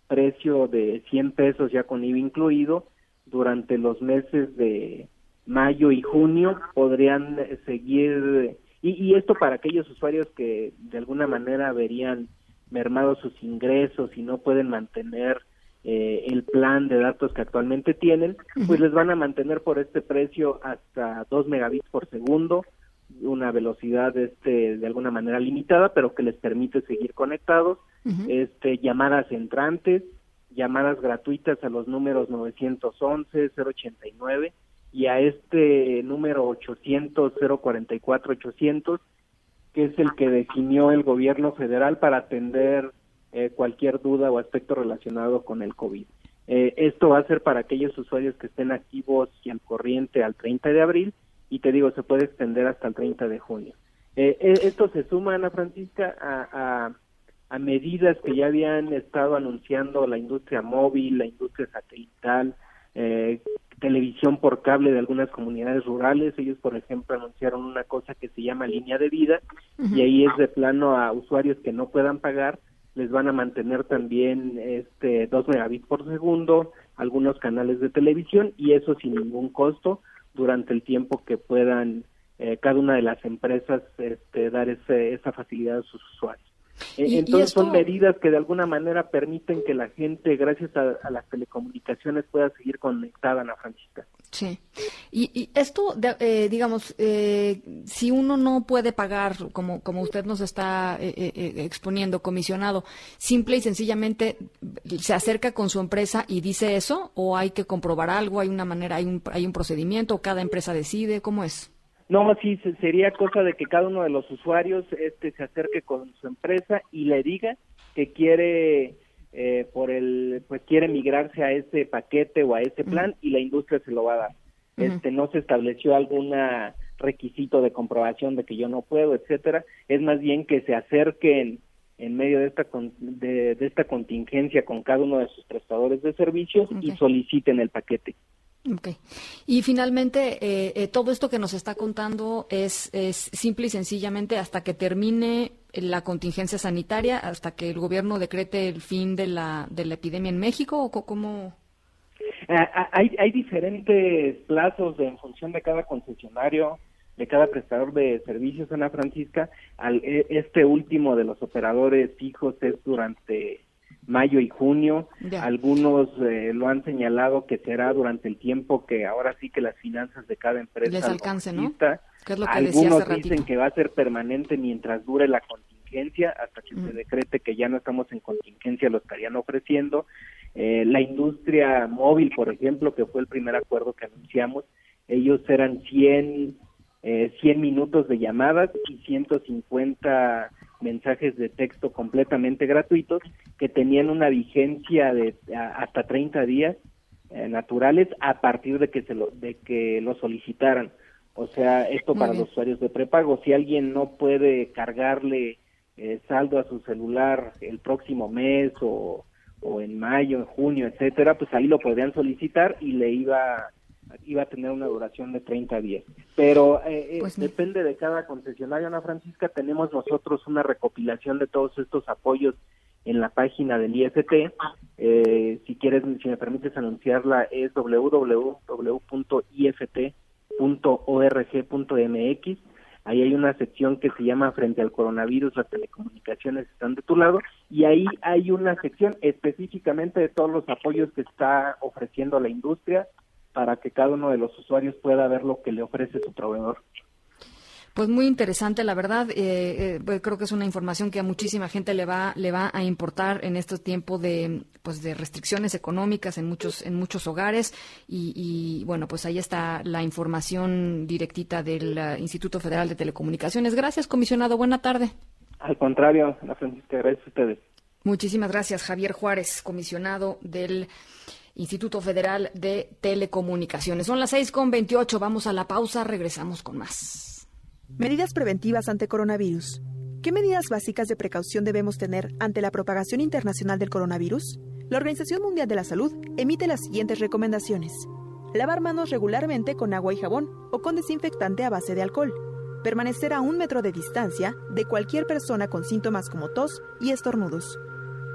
S25: precio de 100 pesos ya con IVA incluido, durante los meses de mayo y junio podrían seguir, y, y esto para aquellos usuarios que de alguna manera verían mermados sus ingresos y no pueden mantener eh, el plan de datos que actualmente tienen, pues les van a mantener por este precio hasta 2 megabits por segundo, una velocidad este de alguna manera limitada, pero que les permite seguir conectados, este llamadas entrantes, llamadas gratuitas a los números 911 089 y a este número 800 044 800 que es el que definió el gobierno federal para atender eh, cualquier duda o aspecto relacionado con el COVID. Eh, esto va a ser para aquellos usuarios que estén activos y al corriente al 30 de abril y te digo, se puede extender hasta el 30 de junio. Eh, esto se suma, Ana Francisca, a, medidas que ya habían estado anunciando la industria móvil, la industria satelital, televisión por cable de algunas comunidades rurales. Ellos, por ejemplo, anunciaron una cosa que se llama línea de vida y ahí es de plano a usuarios que no puedan pagar les van a mantener también este 2 megabits por segundo, algunos canales de televisión y eso sin ningún costo durante el tiempo que puedan eh, cada una de las empresas este, dar ese, esa facilidad a sus usuarios. Eh, entonces son medidas que de alguna manera permiten que la gente, gracias a, las telecomunicaciones, pueda seguir conectada, Ana Francisca.
S6: Sí. Y, esto, eh, digamos, eh, si uno no puede pagar, como, como usted nos está exponiendo, comisionado, simple y sencillamente se acerca con su empresa y dice eso, o hay que comprobar algo, hay una manera, hay un, hay un procedimiento, cada empresa decide, ¿cómo es?
S25: No, sí, sería cosa de que cada uno de los usuarios este, se acerque con su empresa y le diga que quiere eh, por el pues quiere migrarse a ese paquete o a ese plan y la industria se lo va a dar. Este no se estableció algún requisito de comprobación de que yo no puedo, etcétera. Es más bien que se acerquen en medio de esta de, esta contingencia con cada uno de sus prestadores de servicios y soliciten el paquete.
S6: Okay. Y finalmente, eh, eh, todo esto que nos está contando es, simple y sencillamente hasta que termine la contingencia sanitaria, hasta que el gobierno decrete el fin de la, de la epidemia en México, o cómo.
S25: Ah, hay, diferentes plazos en función de cada concesionario, de cada prestador de servicios, Ana Francisca. Al, e, este último de los operadores fijos es durante mayo y junio. Algunos eh, lo han señalado que será durante el tiempo que ahora sí que las finanzas de cada empresa
S6: les alcance, ¿no?
S25: Algunos dicen que va a ser permanente mientras dure la contingencia, hasta que se decrete que ya no estamos en contingencia, lo estarían ofreciendo. Eh, la industria móvil, por ejemplo, que fue el primer acuerdo que anunciamos, ellos eran 100, eh, 100 minutos de llamadas y 150 mensajes de texto completamente gratuitos que tenían una vigencia de hasta 30 días eh, naturales a partir de que se lo de que lo solicitaran. O sea, esto para los usuarios de prepago, si alguien no puede cargarle eh, saldo a su celular el próximo mes o, o en mayo, en junio, etcétera, pues ahí lo podrían solicitar y le iba iba a tener una duración de 30 días. Pero eh, eh, pues depende de cada concesionario, Ana Francisca. Tenemos nosotros una recopilación de todos estos apoyos en la página del IST. Eh, si quieres, si me permites anunciarla, es www.ift.org.mx. Ahí hay una sección que se llama Frente al coronavirus, las telecomunicaciones están de tu lado, y ahí hay una sección específicamente de todos los apoyos que está ofreciendo la industria, para que cada uno de los usuarios pueda ver lo que le ofrece su proveedor.
S6: Pues muy interesante, la verdad. Eh, eh, pues creo que es una información que a muchísima gente le va le va a importar en este tiempo de pues de restricciones económicas en muchos en muchos hogares y, bueno pues ahí está la información directita del uh, Instituto Federal de Telecomunicaciones. Gracias, comisionado. Buena tarde.
S25: Al contrario, la Francisca, gracias a ustedes.
S6: Muchísimas gracias, Javier Juárez, comisionado del Instituto Federal de Telecomunicaciones. Son las seis con veintiocho. Vamos a la pausa. Regresamos con más.
S17: Medidas preventivas ante coronavirus. ¿Qué medidas básicas de precaución debemos tener ante la propagación internacional del coronavirus? La Organización Mundial de la Salud emite las siguientes recomendaciones. Lavar manos regularmente con agua y jabón o con desinfectante a base de alcohol. Permanecer a un metro de distancia de cualquier persona con síntomas como tos y estornudos.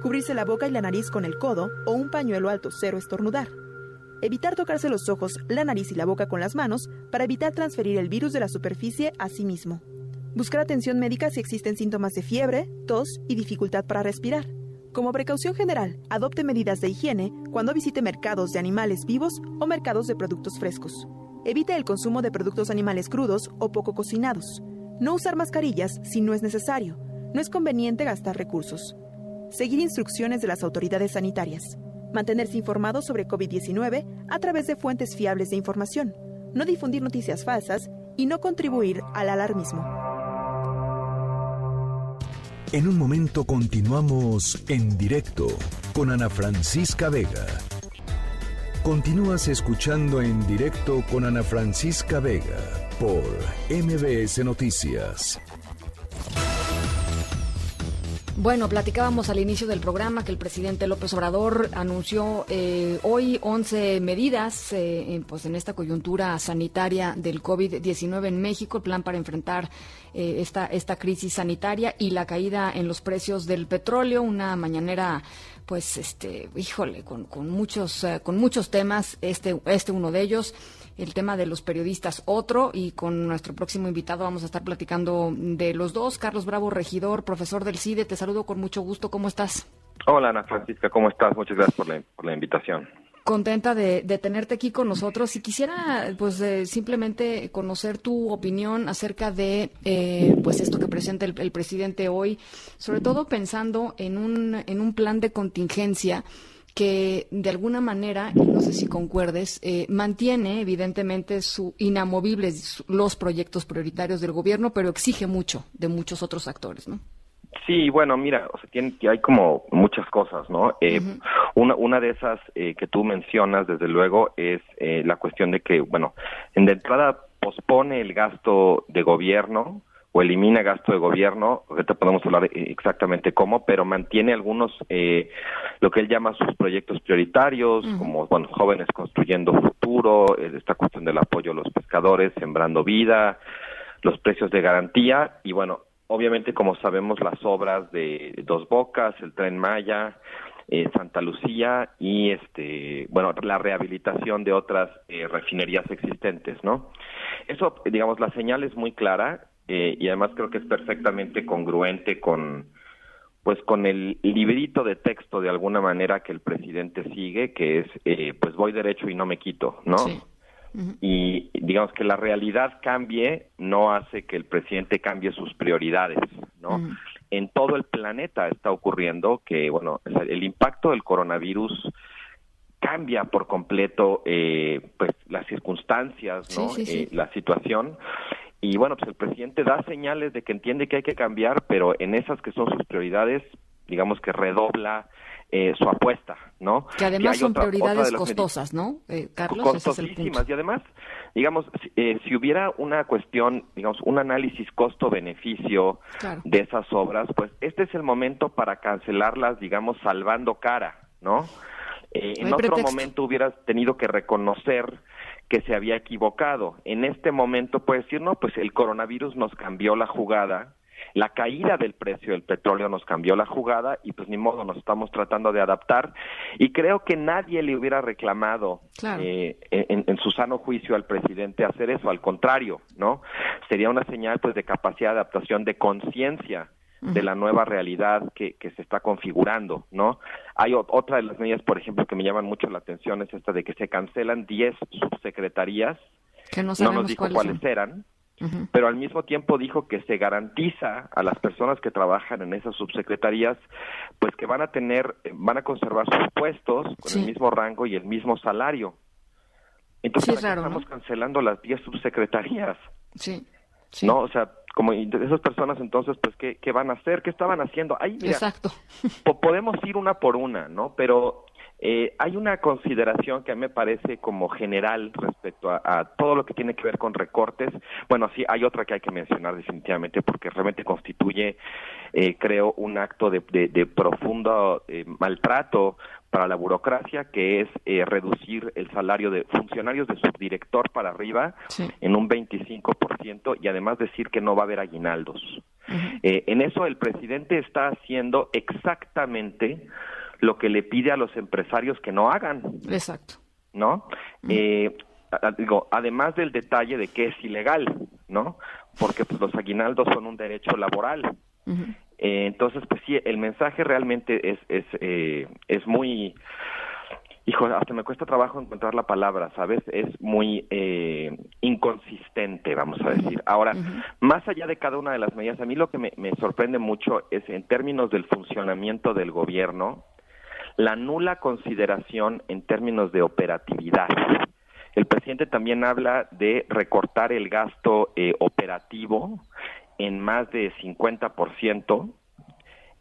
S17: Cubrirse la boca y la nariz con el codo o un pañuelo alto cero estornudar. Evitar tocarse los ojos, la nariz y la boca con las manos para evitar transferir el virus de la superficie a sí mismo. Buscar atención médica si existen síntomas de fiebre, tos y dificultad para respirar. Como precaución general, adopte medidas de higiene cuando visite mercados de animales vivos o mercados de productos frescos. Evite el consumo de productos animales crudos o poco cocinados. No usar mascarillas si no es necesario. No es conveniente gastar recursos. Seguir instrucciones de las autoridades sanitarias. Mantenerse informado sobre COVID-19 a través de fuentes fiables de información. No difundir noticias falsas y no contribuir al alarmismo.
S2: En un momento continuamos en directo con Ana Francisca Vega. Continúas escuchando en directo con Ana Francisca Vega por MBS Noticias.
S6: Bueno, platicábamos al inicio del programa que el presidente López Obrador anunció eh, hoy 11 medidas eh, pues en esta coyuntura sanitaria del COVID-19 en México, el plan para enfrentar eh, esta, esta crisis sanitaria y la caída en los precios del petróleo, una mañanera pues este, híjole, con, con muchos con muchos temas, este este uno de ellos el tema de los periodistas otro y con nuestro próximo invitado vamos a estar platicando de los dos. Carlos Bravo, regidor, profesor del CIDE, te saludo con mucho gusto. ¿Cómo estás?
S26: Hola Ana Francisca, ¿cómo estás? Muchas gracias por la, por la invitación.
S6: Contenta de, tenerte aquí con nosotros y quisiera pues simplemente conocer tu opinión acerca de eh, pues esto que presenta el, el presidente hoy, sobre todo pensando en un, en un plan de contingencia que de alguna manera, no sé si concuerdes, eh, mantiene evidentemente su inamovibles los proyectos prioritarios del gobierno, pero exige mucho de muchos otros actores, ¿no?
S26: Sí, bueno, mira, o sea, tiene, hay como muchas cosas, ¿no? Eh, una, una de esas eh, que tú mencionas, desde luego, es la cuestión de que, bueno, en de entrada pospone el gasto de gobierno, o elimina gasto de gobierno, ahorita podemos hablar exactamente cómo, pero mantiene algunos, eh, lo que él llama sus proyectos prioritarios, como, bueno, jóvenes construyendo futuro, eh, esta cuestión del apoyo a los pescadores, sembrando vida, los precios de garantía, y bueno, obviamente como sabemos las obras de Dos Bocas, el Tren Maya, eh, Santa Lucía y este bueno la rehabilitación de otras refinerías existentes no eso digamos la señal es muy clara eh, y además creo que es perfectamente congruente con pues con el librito de texto de alguna manera que el presidente sigue que es eh, pues voy derecho y no me quito no y digamos que la realidad cambie no hace que el presidente cambie sus prioridades no en todo el planeta está ocurriendo que bueno el impacto del coronavirus cambia por completo eh, pues las circunstancias no la situación. Y bueno, pues el presidente da señales de que entiende que hay que cambiar, pero en esas que son sus prioridades, digamos que redobla eh, su apuesta, ¿no?
S6: Que además son prioridades costosas, ¿no, eh, Carlos?
S26: Costosísimas. y además, digamos, eh, si hubiera una cuestión, digamos, un análisis costo-beneficio de esas obras, pues este es el momento para cancelarlas, digamos, salvando cara, ¿no? en otro momento hubieras tenido que reconocer que se había equivocado. En este momento puede decir, no, pues el coronavirus nos cambió la jugada, la caída del precio del petróleo nos cambió la jugada y pues ni modo, nos estamos tratando de adaptar. Y creo que nadie le hubiera reclamado eh, en, en, su sano juicio al presidente hacer eso, al contrario, ¿no? Sería una señal pues de capacidad de adaptación, de conciencia de la nueva realidad que, que se está configurando, ¿no? Hay otra de las medidas, por ejemplo, que me llaman mucho la atención es esta de que se cancelan 10 subsecretarías,
S6: que no,
S26: nos dijo cuáles, eran, pero al mismo tiempo dijo que se garantiza a las personas que trabajan en esas subsecretarías, pues que van a tener, van a conservar sus puestos con el mismo rango y el mismo salario. Entonces, estamos cancelando las 10 subsecretarías.
S6: Sí.
S26: ¿No? O sea, como esas personas entonces pues qué, qué van a hacer qué estaban haciendo Ahí,
S6: exacto
S26: podemos ir una por una no pero Eh, hay una consideración que a mí me parece como general respecto a, todo lo que tiene que ver con recortes. Bueno, sí, hay otra que hay que mencionar definitivamente porque realmente constituye, eh, creo, un acto de, profundo eh, maltrato para la burocracia, que es reducir el salario de funcionarios de subdirector para arriba en un 25% y además decir que no va a haber aguinaldos. en eso el presidente está haciendo exactamente lo que le pide a los empresarios que no hagan.
S6: Exacto.
S26: ¿No? Eh, digo, además del detalle de que es ilegal, ¿no? Porque pues, los aguinaldos son un derecho laboral. Eh, entonces, pues sí, el mensaje realmente es, es, eh, es muy hijo, hasta me cuesta trabajo encontrar la palabra, ¿sabes? Es muy eh, inconsistente, vamos a decir. Ahora, más allá de cada una de las medidas, a mí lo que me, me, sorprende mucho es en términos del funcionamiento del gobierno, la nula consideración en términos de operatividad. El presidente también habla de recortar el gasto eh, operativo en más de 50%.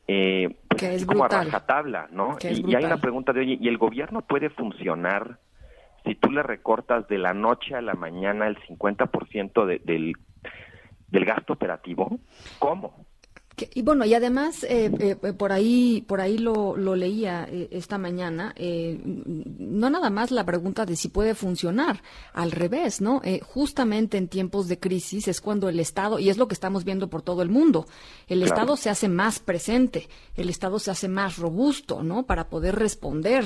S26: Eh, pues
S6: es
S26: como
S6: a
S26: rajatabla, ¿no? Y, hay una pregunta de, oye, ¿y el gobierno puede funcionar si tú le recortas de la noche a la mañana el 50% de, del, del gasto operativo? ¿Cómo?
S6: Y bueno, y además, eh, eh, eh, por ahí, por ahí lo, lo leía esta mañana, no nada más la pregunta de si puede funcionar, al revés, ¿no? justamente en tiempos de crisis es cuando el Estado, y es lo que estamos viendo por todo el mundo, el Estado se hace más presente, el Estado se hace más robusto, ¿no? Para poder responder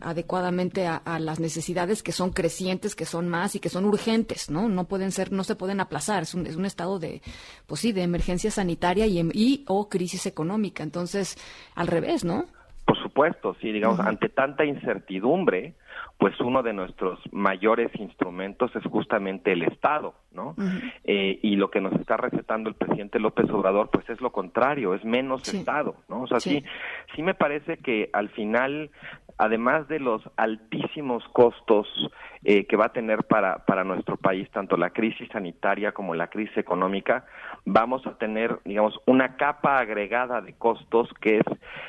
S6: adecuadamente a, a, las necesidades que son crecientes, que son más y que son urgentes, ¿no? No pueden ser, no se pueden aplazar, es un, es un estado de, pues sí, de emergencia sanitaria y, o crisis económica. Entonces, al revés, ¿no?
S26: Por supuesto, sí, digamos, ante tanta incertidumbre, pues uno de nuestros mayores instrumentos es justamente el Estado, ¿no? Eh, y lo que nos está recetando el presidente López Obrador, pues es lo contrario, es menos Estado, ¿no? O sea, sí. sí, me parece que al final, además de los altísimos costos eh, que va a tener para, para nuestro país, tanto la crisis sanitaria como la crisis económica, vamos a tener, digamos, una capa agregada de costos que es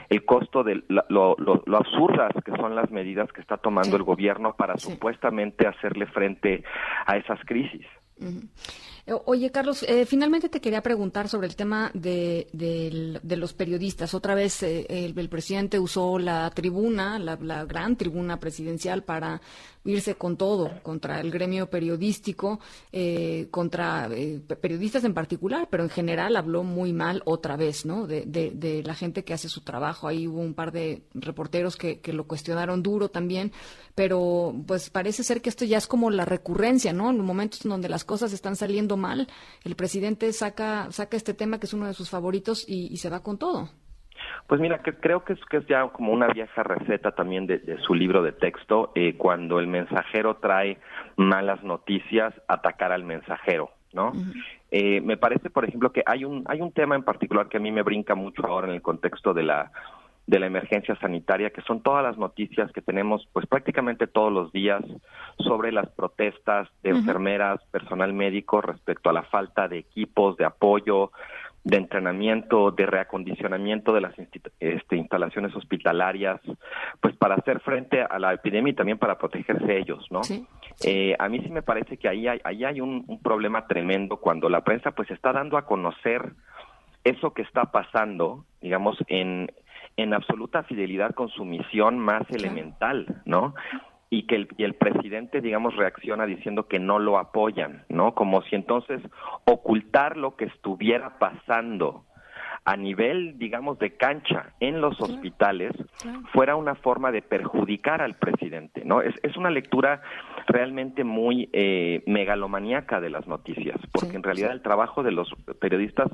S26: el costo de lo, lo, absurdas que son las medidas que está tomando el gobierno para supuestamente hacerle frente a esas crisis.
S6: Eh, oye, Carlos, eh, finalmente te quería preguntar sobre el tema de, los periodistas. Otra vez eh, el, presidente usó la tribuna, la, gran tribuna presidencial, para irse con todo contra el gremio periodístico, eh, contra eh, periodistas en particular, pero en general habló muy mal otra vez, ¿no? De, de, la gente que hace su trabajo. Ahí hubo un par de reporteros que, que, lo cuestionaron duro también, pero pues parece ser que esto ya es como la recurrencia, ¿no? En momentos en donde las cosas están saliendo mal, el presidente saca, saca este tema que es uno de sus favoritos y se va con todo.
S26: Pues mira, que creo que es, que es ya como una vieja receta también de, su libro de texto, eh, cuando el mensajero trae malas noticias, atacar al mensajero, ¿no? eh, me parece, por ejemplo, que hay un, hay un tema en particular que a mí me brinca mucho ahora en el contexto de la, de la emergencia sanitaria, que son todas las noticias que tenemos pues prácticamente todos los días sobre las protestas de enfermeras, personal médico respecto a la falta de equipos, de apoyo, de entrenamiento, de reacondicionamiento de las este, instalaciones hospitalarias, pues para hacer frente a la epidemia y también para protegerse ellos, ¿no? Eh, a mí sí me parece que ahí hay, ahí hay un, problema tremendo cuando la prensa pues está dando a conocer eso que está pasando, digamos, en, en absoluta fidelidad con su misión más elemental, ¿no? y que el, y el presidente, digamos, reacciona diciendo que no lo apoyan, ¿no? Como si entonces ocultar lo que estuviera pasando a nivel, digamos, de cancha en los hospitales fuera una forma de perjudicar al presidente, ¿no? Es, es una lectura realmente muy eh, megalomaníaca de las noticias, porque en realidad el trabajo de los periodistas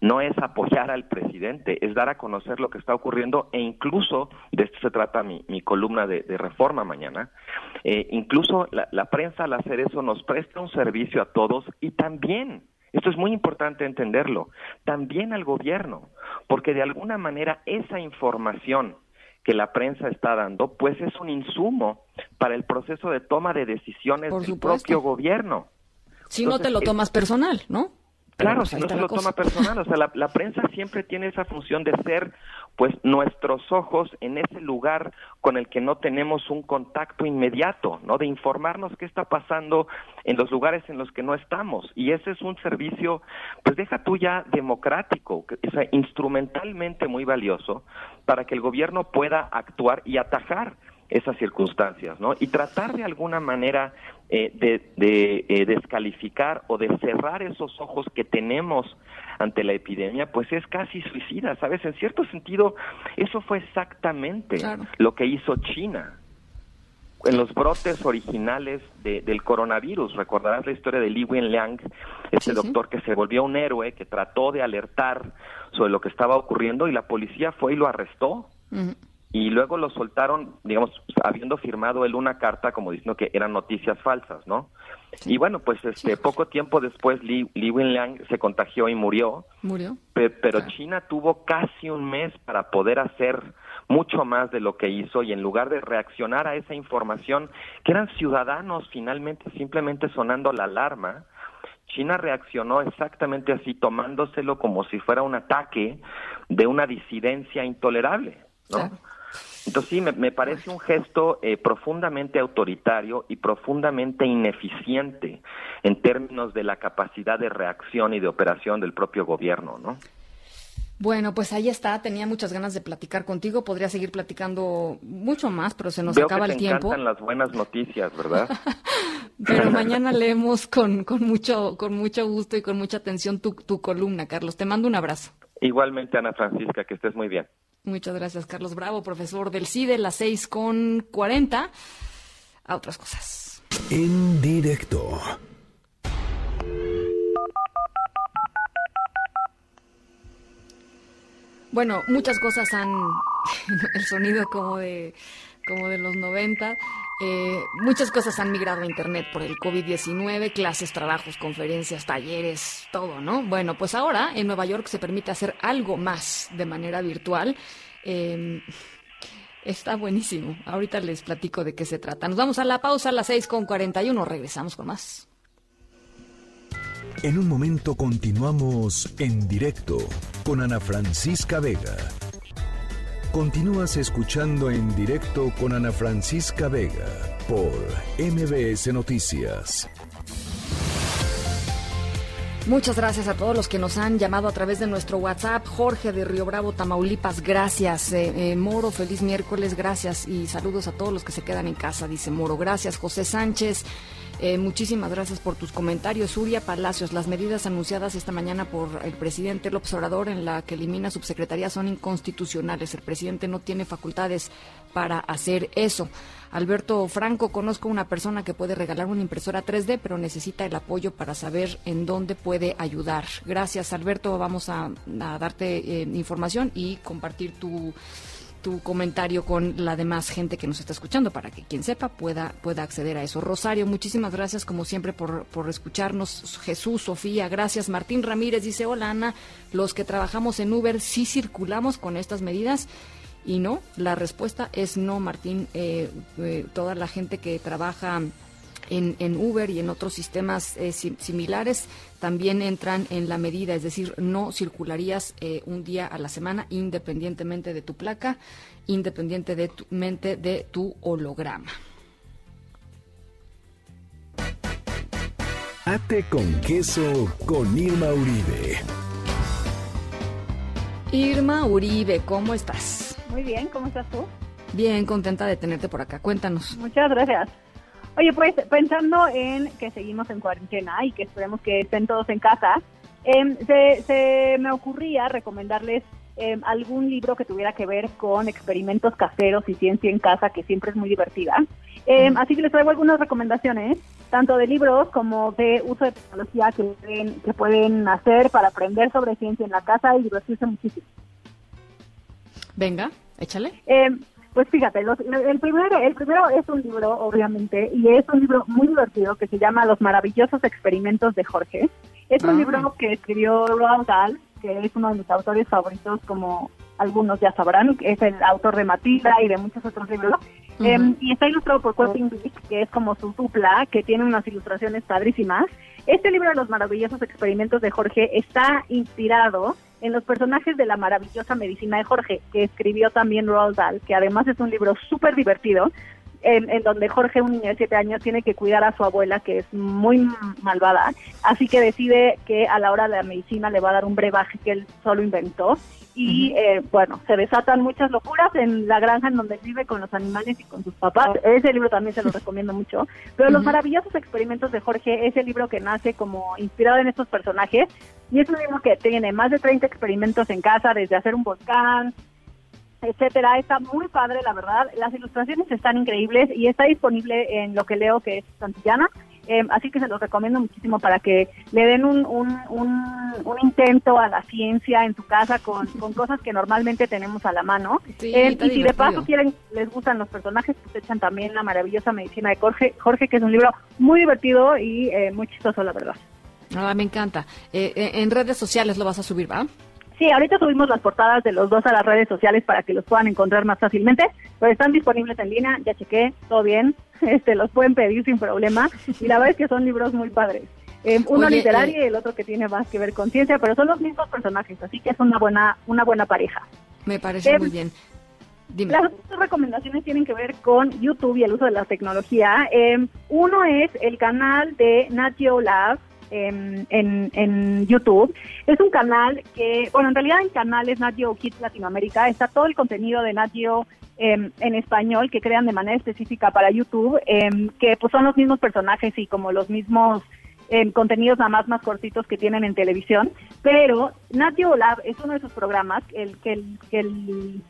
S26: no es apoyar al presidente, es dar a conocer lo que está ocurriendo e incluso, de esto se trata mi, mi columna de, reforma mañana, eh, incluso la, la prensa al hacer eso nos presta un servicio a todos y también esto es muy importante entenderlo. También al gobierno, porque de alguna manera esa información que la prensa está dando, pues es un insumo para el proceso de toma de decisiones del propio gobierno.
S6: Si no te lo tomas personal, ¿no?
S26: Claro,
S6: pues
S26: si no se lo
S6: cosa.
S26: toma personal, o sea, la, la prensa siempre tiene esa función de ser, pues, nuestros ojos en ese lugar con el que no tenemos un contacto inmediato, ¿no? De informarnos qué está pasando en los lugares en los que no estamos. Y ese es un servicio, pues, deja tú ya democrático, que- o sea, instrumentalmente muy valioso para que el gobierno pueda actuar y atajar esas circunstancias, ¿no? Y tratar de alguna manera eh, de, de, eh, descalificar o de cerrar esos ojos que tenemos ante la epidemia, pues es casi suicida, ¿sabes? En cierto sentido, eso fue exactamente lo que hizo China en los brotes originales de- del coronavirus. Recordarás la historia de Li Wenliang, este doctor que se volvió un héroe, que trató de alertar sobre lo que estaba ocurriendo y la policía fue y lo arrestó y luego lo soltaron, digamos, habiendo firmado él una carta como diciendo que eran noticias falsas, ¿no? Y bueno, pues este poco tiempo después Li, Li Wenliang se contagió y murió,
S6: Murió.
S26: pe- pero China tuvo casi un mes para poder hacer mucho más de lo que hizo y en lugar de reaccionar a esa información que eran ciudadanos finalmente simplemente sonando la alarma, China reaccionó exactamente así, tomándoselo como si fuera un ataque de una disidencia intolerable, ¿no? Entonces sí, me, me parece un gesto eh, profundamente autoritario y profundamente ineficiente en términos de la capacidad de reacción y de operación del propio gobierno, ¿no?
S6: Bueno, pues ahí está. Tenía muchas ganas de platicar contigo. Podría seguir platicando mucho más, pero se nos
S26: Veo
S6: acaba
S26: que
S6: el
S26: te
S6: tiempo.
S26: encantan las buenas noticias, ¿verdad?
S6: Pero mañana leemos con, con, mucho, con mucho gusto y con mucha atención tu, tu columna, Carlos. Te mando un abrazo.
S26: Igualmente, Ana Francisca, que estés muy bien.
S6: Muchas gracias, Carlos Bravo, profesor del CIDE, las seis con cuarenta. A otras cosas.
S2: En directo.
S6: Bueno, muchas cosas han. El sonido como de, como de los 90. eh, muchas cosas han migrado a Internet por el COVID-19, clases, trabajos, conferencias, talleres, todo, ¿no? Bueno, pues ahora en Nueva York se permite hacer algo más de manera virtual. Eh, está buenísimo. Ahorita les platico de qué se trata. Nos vamos a la pausa a las 6 con 41. Regresamos con más.
S2: En un momento continuamos en directo con Ana Francisca Vega. Continúas escuchando en directo con Ana Francisca Vega por MBS Noticias.
S6: Muchas gracias a todos los que nos han llamado a través de nuestro WhatsApp. Jorge de Río Bravo, Tamaulipas, gracias. Eh, eh, Moro, feliz miércoles, gracias. Y saludos a todos los que se quedan en casa, dice Moro. Gracias, José Sánchez. Eh, muchísimas gracias por tus comentarios. Suria Palacios, las medidas anunciadas esta mañana por el presidente López Obrador en la que elimina subsecretaría son inconstitucionales. El presidente no tiene facultades para hacer eso. Alberto Franco, conozco una persona que puede regalar una impresora 3D, pero necesita el apoyo para saber en dónde puede ayudar. Gracias, Alberto. Vamos a, a darte eh, información y compartir tu, tu comentario con la demás gente que nos está escuchando para que quien sepa pueda, pueda acceder a eso. Rosario, muchísimas gracias como siempre por, por escucharnos. Jesús, Sofía, gracias. Martín Ramírez dice, hola Ana, los que trabajamos en Uber sí circulamos con estas medidas. Y no, la respuesta es no, Martín. Eh, eh, toda la gente que trabaja en, en Uber y en otros sistemas eh, sim- similares también entran en la medida, es decir, no circularías eh, un día a la semana independientemente de tu placa, independientemente de tu holograma.
S2: Ate con queso con Irma Uribe.
S6: Irma Uribe, ¿cómo estás?
S27: Muy bien, ¿cómo estás tú?
S6: Bien, contenta de tenerte por acá. Cuéntanos.
S27: Muchas gracias. Oye, pues pensando en que seguimos en cuarentena y que esperemos que estén todos en casa, em, se, se me ocurría recomendarles em, algún libro que tuviera que ver con experimentos caseros y ciencia en casa, que siempre es muy divertida. Em, Así que les traigo algunas recomendaciones, tanto de libros como de uso de tecnología que pueden, que pueden hacer para aprender sobre ciencia en la casa y divertirse muchísimo.
S6: Venga, échale.
S27: Pues fíjate, los- el, primero, el primero es un libro, obviamente, y es un libro muy divertido que se llama Los maravillosos experimentos de Jorge. Es un
S6: Ah.
S27: libro que escribió Roald Dahl, que es uno de mis autores favoritos, como algunos ya sabrán, que es el autor de Matilda y de muchos otros libros. Em, y está ilustrado por Quentin Blake, que es como su dupla, que tiene unas ilustraciones padrísimas. Este libro de los maravillosos experimentos de Jorge está inspirado en los personajes de la maravillosa medicina de Jorge, que escribió también Roald Dahl, que además es un libro súper divertido, en, en, donde Jorge, un niño de siete años, tiene que cuidar a su abuela, que es muy malvada, así que decide que a la hora de la medicina le va a dar un brebaje que él solo inventó. Y eh, bueno, se desatan muchas locuras en la granja en donde vive con los animales y con sus papás. Ese libro también se lo recomiendo mucho. Pero Los maravillosos experimentos de Jorge es el libro que nace como inspirado en estos personajes. Y es un libro que tiene más de 30 experimentos en casa, desde hacer un volcán, etcétera. Está muy padre, la verdad. Las ilustraciones están increíbles y está disponible en lo que leo, que es Santillana. Eh, así que se los recomiendo muchísimo para que le den un, un, un, un intento a la ciencia en su casa con, con, cosas que normalmente tenemos a la mano.
S6: Sí,
S27: Eh,
S6: está
S27: y si de paso quieren, les gustan los personajes, pues echan también La maravillosa medicina de Jorge, Jorge que es un libro muy divertido y eh, muy chistoso, la verdad.
S6: Ah, me encanta. Eh, eh, en redes sociales lo vas a subir, ¿va?
S27: Sí, ahorita subimos las portadas de los dos a las redes sociales para que los puedan encontrar más fácilmente, pero están disponibles en línea, ya chequé, todo bien, este, los pueden pedir sin problema y la verdad es que son libros muy padres. Eh, uno
S6: Oye,
S27: literario
S6: eh,
S27: y el otro que tiene más que ver con ciencia, pero son los mismos personajes, así que es una buena, una buena pareja.
S6: Me parece
S27: Eh,
S6: muy bien. Dime.
S27: Las otras recomendaciones tienen que ver con YouTube y el uso de la tecnología. Uno es el canal de Nat Geo Lab em, en, en YouTube. Es un canal que, bueno, en realidad en canales Nat Kids Latinoamérica está todo el contenido de Nat Geo em, en español que crean de manera específica para YouTube, em, que pues son los mismos personajes y como los mismos contenidos nada más más cortitos que tienen en televisión, pero Nat Geo Lab es uno de sus programas, el que el, que el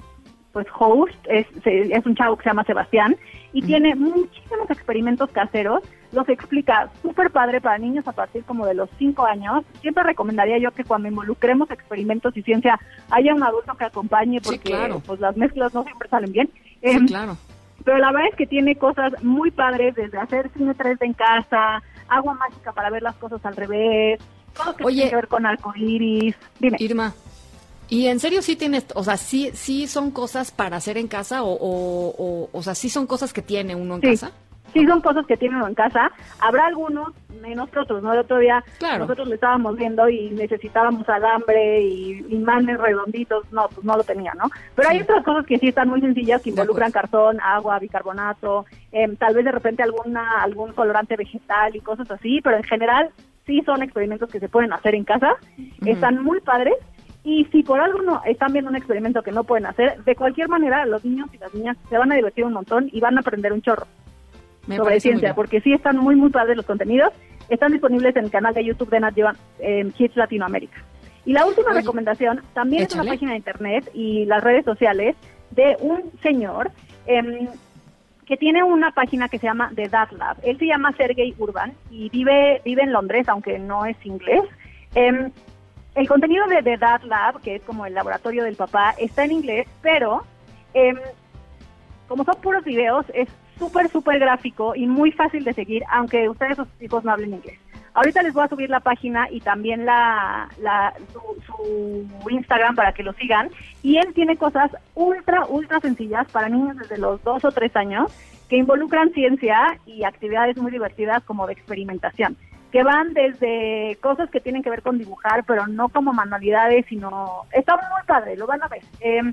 S27: pues host es, es un chavo que se llama Sebastián y tiene muchísimos experimentos caseros, los explica súper padre para niños a partir como de los 5 años. Siempre recomendaría yo que cuando involucremos experimentos y ciencia haya un adulto que acompañe porque
S6: claro.
S27: pues las mezclas no siempre salen bien.
S6: Sí,
S27: Em,
S6: claro.
S27: pero la verdad es que tiene cosas muy padres, desde hacer cine 3D en casa, agua mágica para ver las cosas al revés, todo que
S6: Oye.
S27: tiene que ver con arcoíris. Dime.
S6: Irma, ¿y en serio sí tienes, o sea, sí, sí son cosas para hacer en casa o, o, o, o sea, sí son cosas que tiene uno en
S27: Sí.
S6: casa?
S27: Sí, son cosas que tienen uno en casa. Habrá algunos menos que otros, ¿no? El otro día
S6: Claro.
S27: nosotros lo estábamos viendo y necesitábamos alambre y imanes redonditos. No, pues no lo tenía, ¿no? Pero hay otras cosas que sí están muy sencillas, que involucran cartón, agua, bicarbonato, em, tal vez de repente alguna algún colorante vegetal y cosas así, pero en general sí son experimentos que se pueden hacer en casa. Están muy padres. Y si por algo no están viendo un experimento que no pueden hacer, de cualquier manera los niños y las niñas se van a divertir un montón y van a aprender un chorro
S6: Me
S27: sobre ciencia, porque sí están muy, muy padres los contenidos. Están disponibles en el canal de YouTube de Nat Geo eh, Kids Latinoamérica. Y la última
S6: Oye,
S27: recomendación también es una página de internet y las redes sociales de un señor em, que tiene una página que se llama The Dad Lab. Él se llama Sergey Urban y vive, vive en Londres, aunque no es inglés. Em, el contenido de The Dad Lab, que es como el laboratorio del papá, está en inglés, pero em, como son puros videos, es súper, súper gráfico y muy fácil de seguir, aunque ustedes sus hijos no hablen inglés. Ahorita les voy a subir la página y también la, la su, su Instagram para que lo sigan. Y él tiene cosas ultra, ultra sencillas para niños desde los dos o tres años que involucran ciencia y actividades muy divertidas como de experimentación, que van desde cosas que tienen que ver con dibujar, pero no como manualidades, sino... Está muy padre, lo van a ver. Em,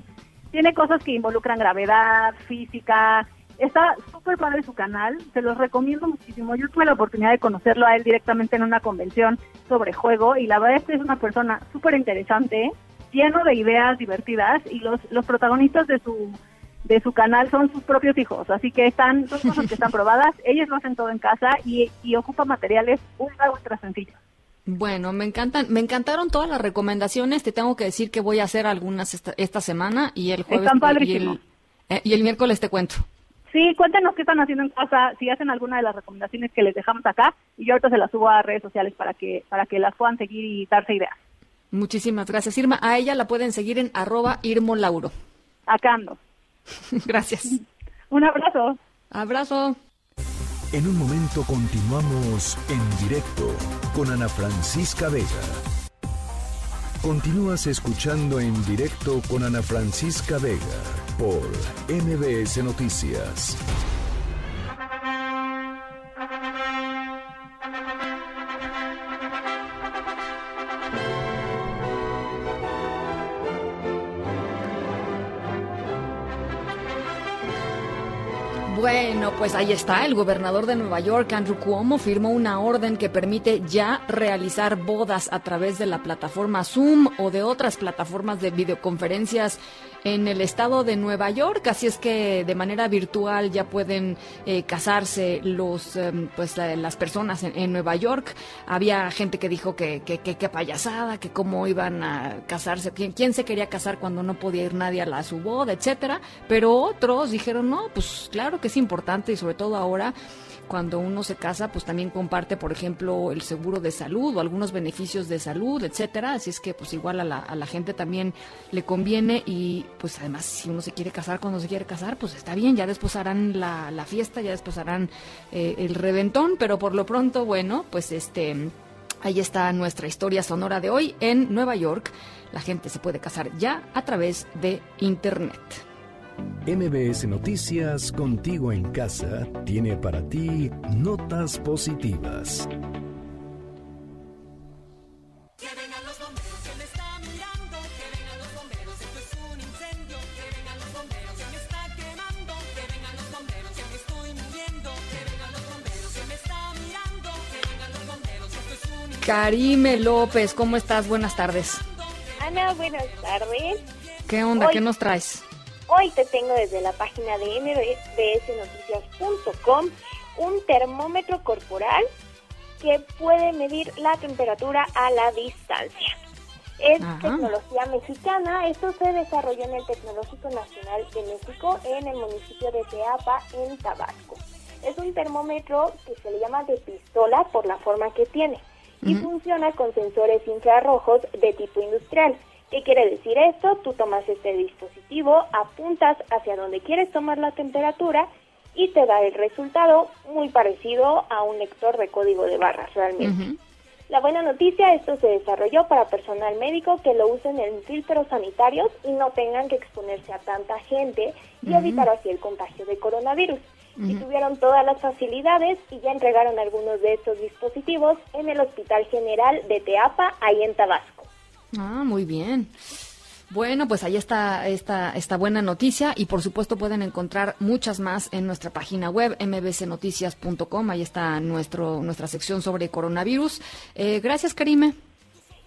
S27: tiene cosas que involucran gravedad, física. Está súper padre su canal, se los recomiendo muchísimo. Yo tuve la oportunidad de conocerlo a él directamente en una convención sobre juego y la verdad es que es una persona súper interesante, lleno de ideas divertidas y los, los protagonistas de su de su canal son sus propios hijos, así que están, son cosas que están probadas, ellos lo hacen todo en casa y, y ocupan materiales ultra, ultra sencillos.
S6: Bueno, me encantan, me encantaron todas las recomendaciones. Te tengo que decir que voy a hacer algunas esta, esta semana y el jueves
S27: Están
S6: y el, eh, y el miércoles te cuento.
S27: Sí, cuéntenos qué están haciendo en casa, si hacen alguna de las recomendaciones que les dejamos acá y yo ahorita se las subo a redes sociales para que para que las puedan seguir y darse ideas.
S6: Muchísimas gracias, Irma. A ella la pueden seguir en arroba Irmo Lauro.
S27: Acá ando.
S6: Gracias.
S27: Un abrazo.
S6: Abrazo.
S2: En un momento continuamos en directo con Ana Francisca Vega. Continúas escuchando en directo con Ana Francisca Vega por MBS Noticias.
S6: Bueno, pues ahí está. El gobernador de Nueva York, Andrew Cuomo, firmó una orden que permite ya realizar bodas a través de la plataforma Zoom o de otras plataformas de videoconferencias en el estado de Nueva York, así es que de manera virtual ya pueden eh, casarse los em, pues las personas en, Nueva York. Había gente que dijo que que, payasada, que cómo iban a casarse, ¿quién, quién se quería casar cuando no podía ir nadie a, la, su boda, etcétera. Pero otros dijeron, no, pues claro que es importante y sobre todo ahora cuando uno se casa, pues también comparte, por ejemplo, el seguro de salud o algunos beneficios de salud, etcétera. Así es que, pues igual a la, a la gente también le conviene y, pues además, si uno se quiere casar cuando se quiere casar, pues está bien. Ya después harán la, la fiesta, ya después harán eh, el reventón, pero por lo pronto, bueno, pues este. Ahí está nuestra historia sonora de hoy en Nueva York. La gente se puede casar ya a través de Internet.
S2: MBS Noticias Contigo en Casa tiene para ti notas positivas.
S6: Karime López, ¿cómo estás? Buenas tardes.
S28: Ana, buenas tardes.
S6: ¿Qué onda? ¿Qué nos traes?
S28: Hoy te tengo desde la página de mbsnoticias.com un termómetro corporal que puede medir la temperatura a la distancia. Es tecnología mexicana, esto se desarrolló en el Tecnológico Nacional de México en el municipio de Teapa, en Tabasco. Es un termómetro que se le llama de pistola por la forma que tiene y funciona con sensores infrarrojos de tipo industrial. ¿Qué quiere decir esto? Tú tomas este dispositivo, apuntas hacia donde quieres tomar la temperatura y te da el resultado muy parecido a un lector de código de barras realmente. La buena noticia, esto se desarrolló para personal médico que lo usen en filtros sanitarios y no tengan que exponerse a tanta gente y evitar así el contagio de coronavirus. Y tuvieron todas las facilidades y ya entregaron algunos de estos dispositivos en el Hospital General de Teapa, ahí en Tabasco.
S6: Ah, muy bien. Bueno, pues ahí está esta, esta buena noticia y por supuesto pueden encontrar muchas más en nuestra página web mbcnoticias.com. Ahí está nuestro, nuestra sección sobre coronavirus. Eh, gracias, Karime.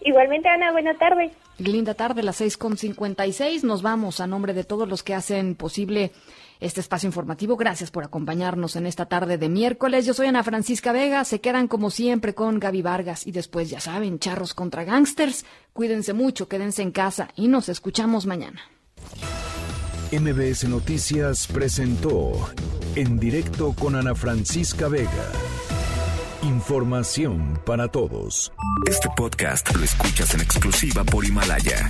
S28: Igualmente, Ana, buena tarde.
S6: Linda tarde, las seis con cincuenta y seis. Nos vamos a nombre de todos los que hacen posible este espacio informativo. Gracias por acompañarnos en esta tarde de miércoles. Yo soy Ana Francisca Vega. Se quedan como siempre con Gaby Vargas y después, ya saben, charros contra gangsters. Cuídense mucho, quédense en casa y nos escuchamos mañana.
S2: MBS Noticias presentó en directo con Ana Francisca Vega. Información para todos.
S1: Este podcast lo escuchas en exclusiva por Himalaya.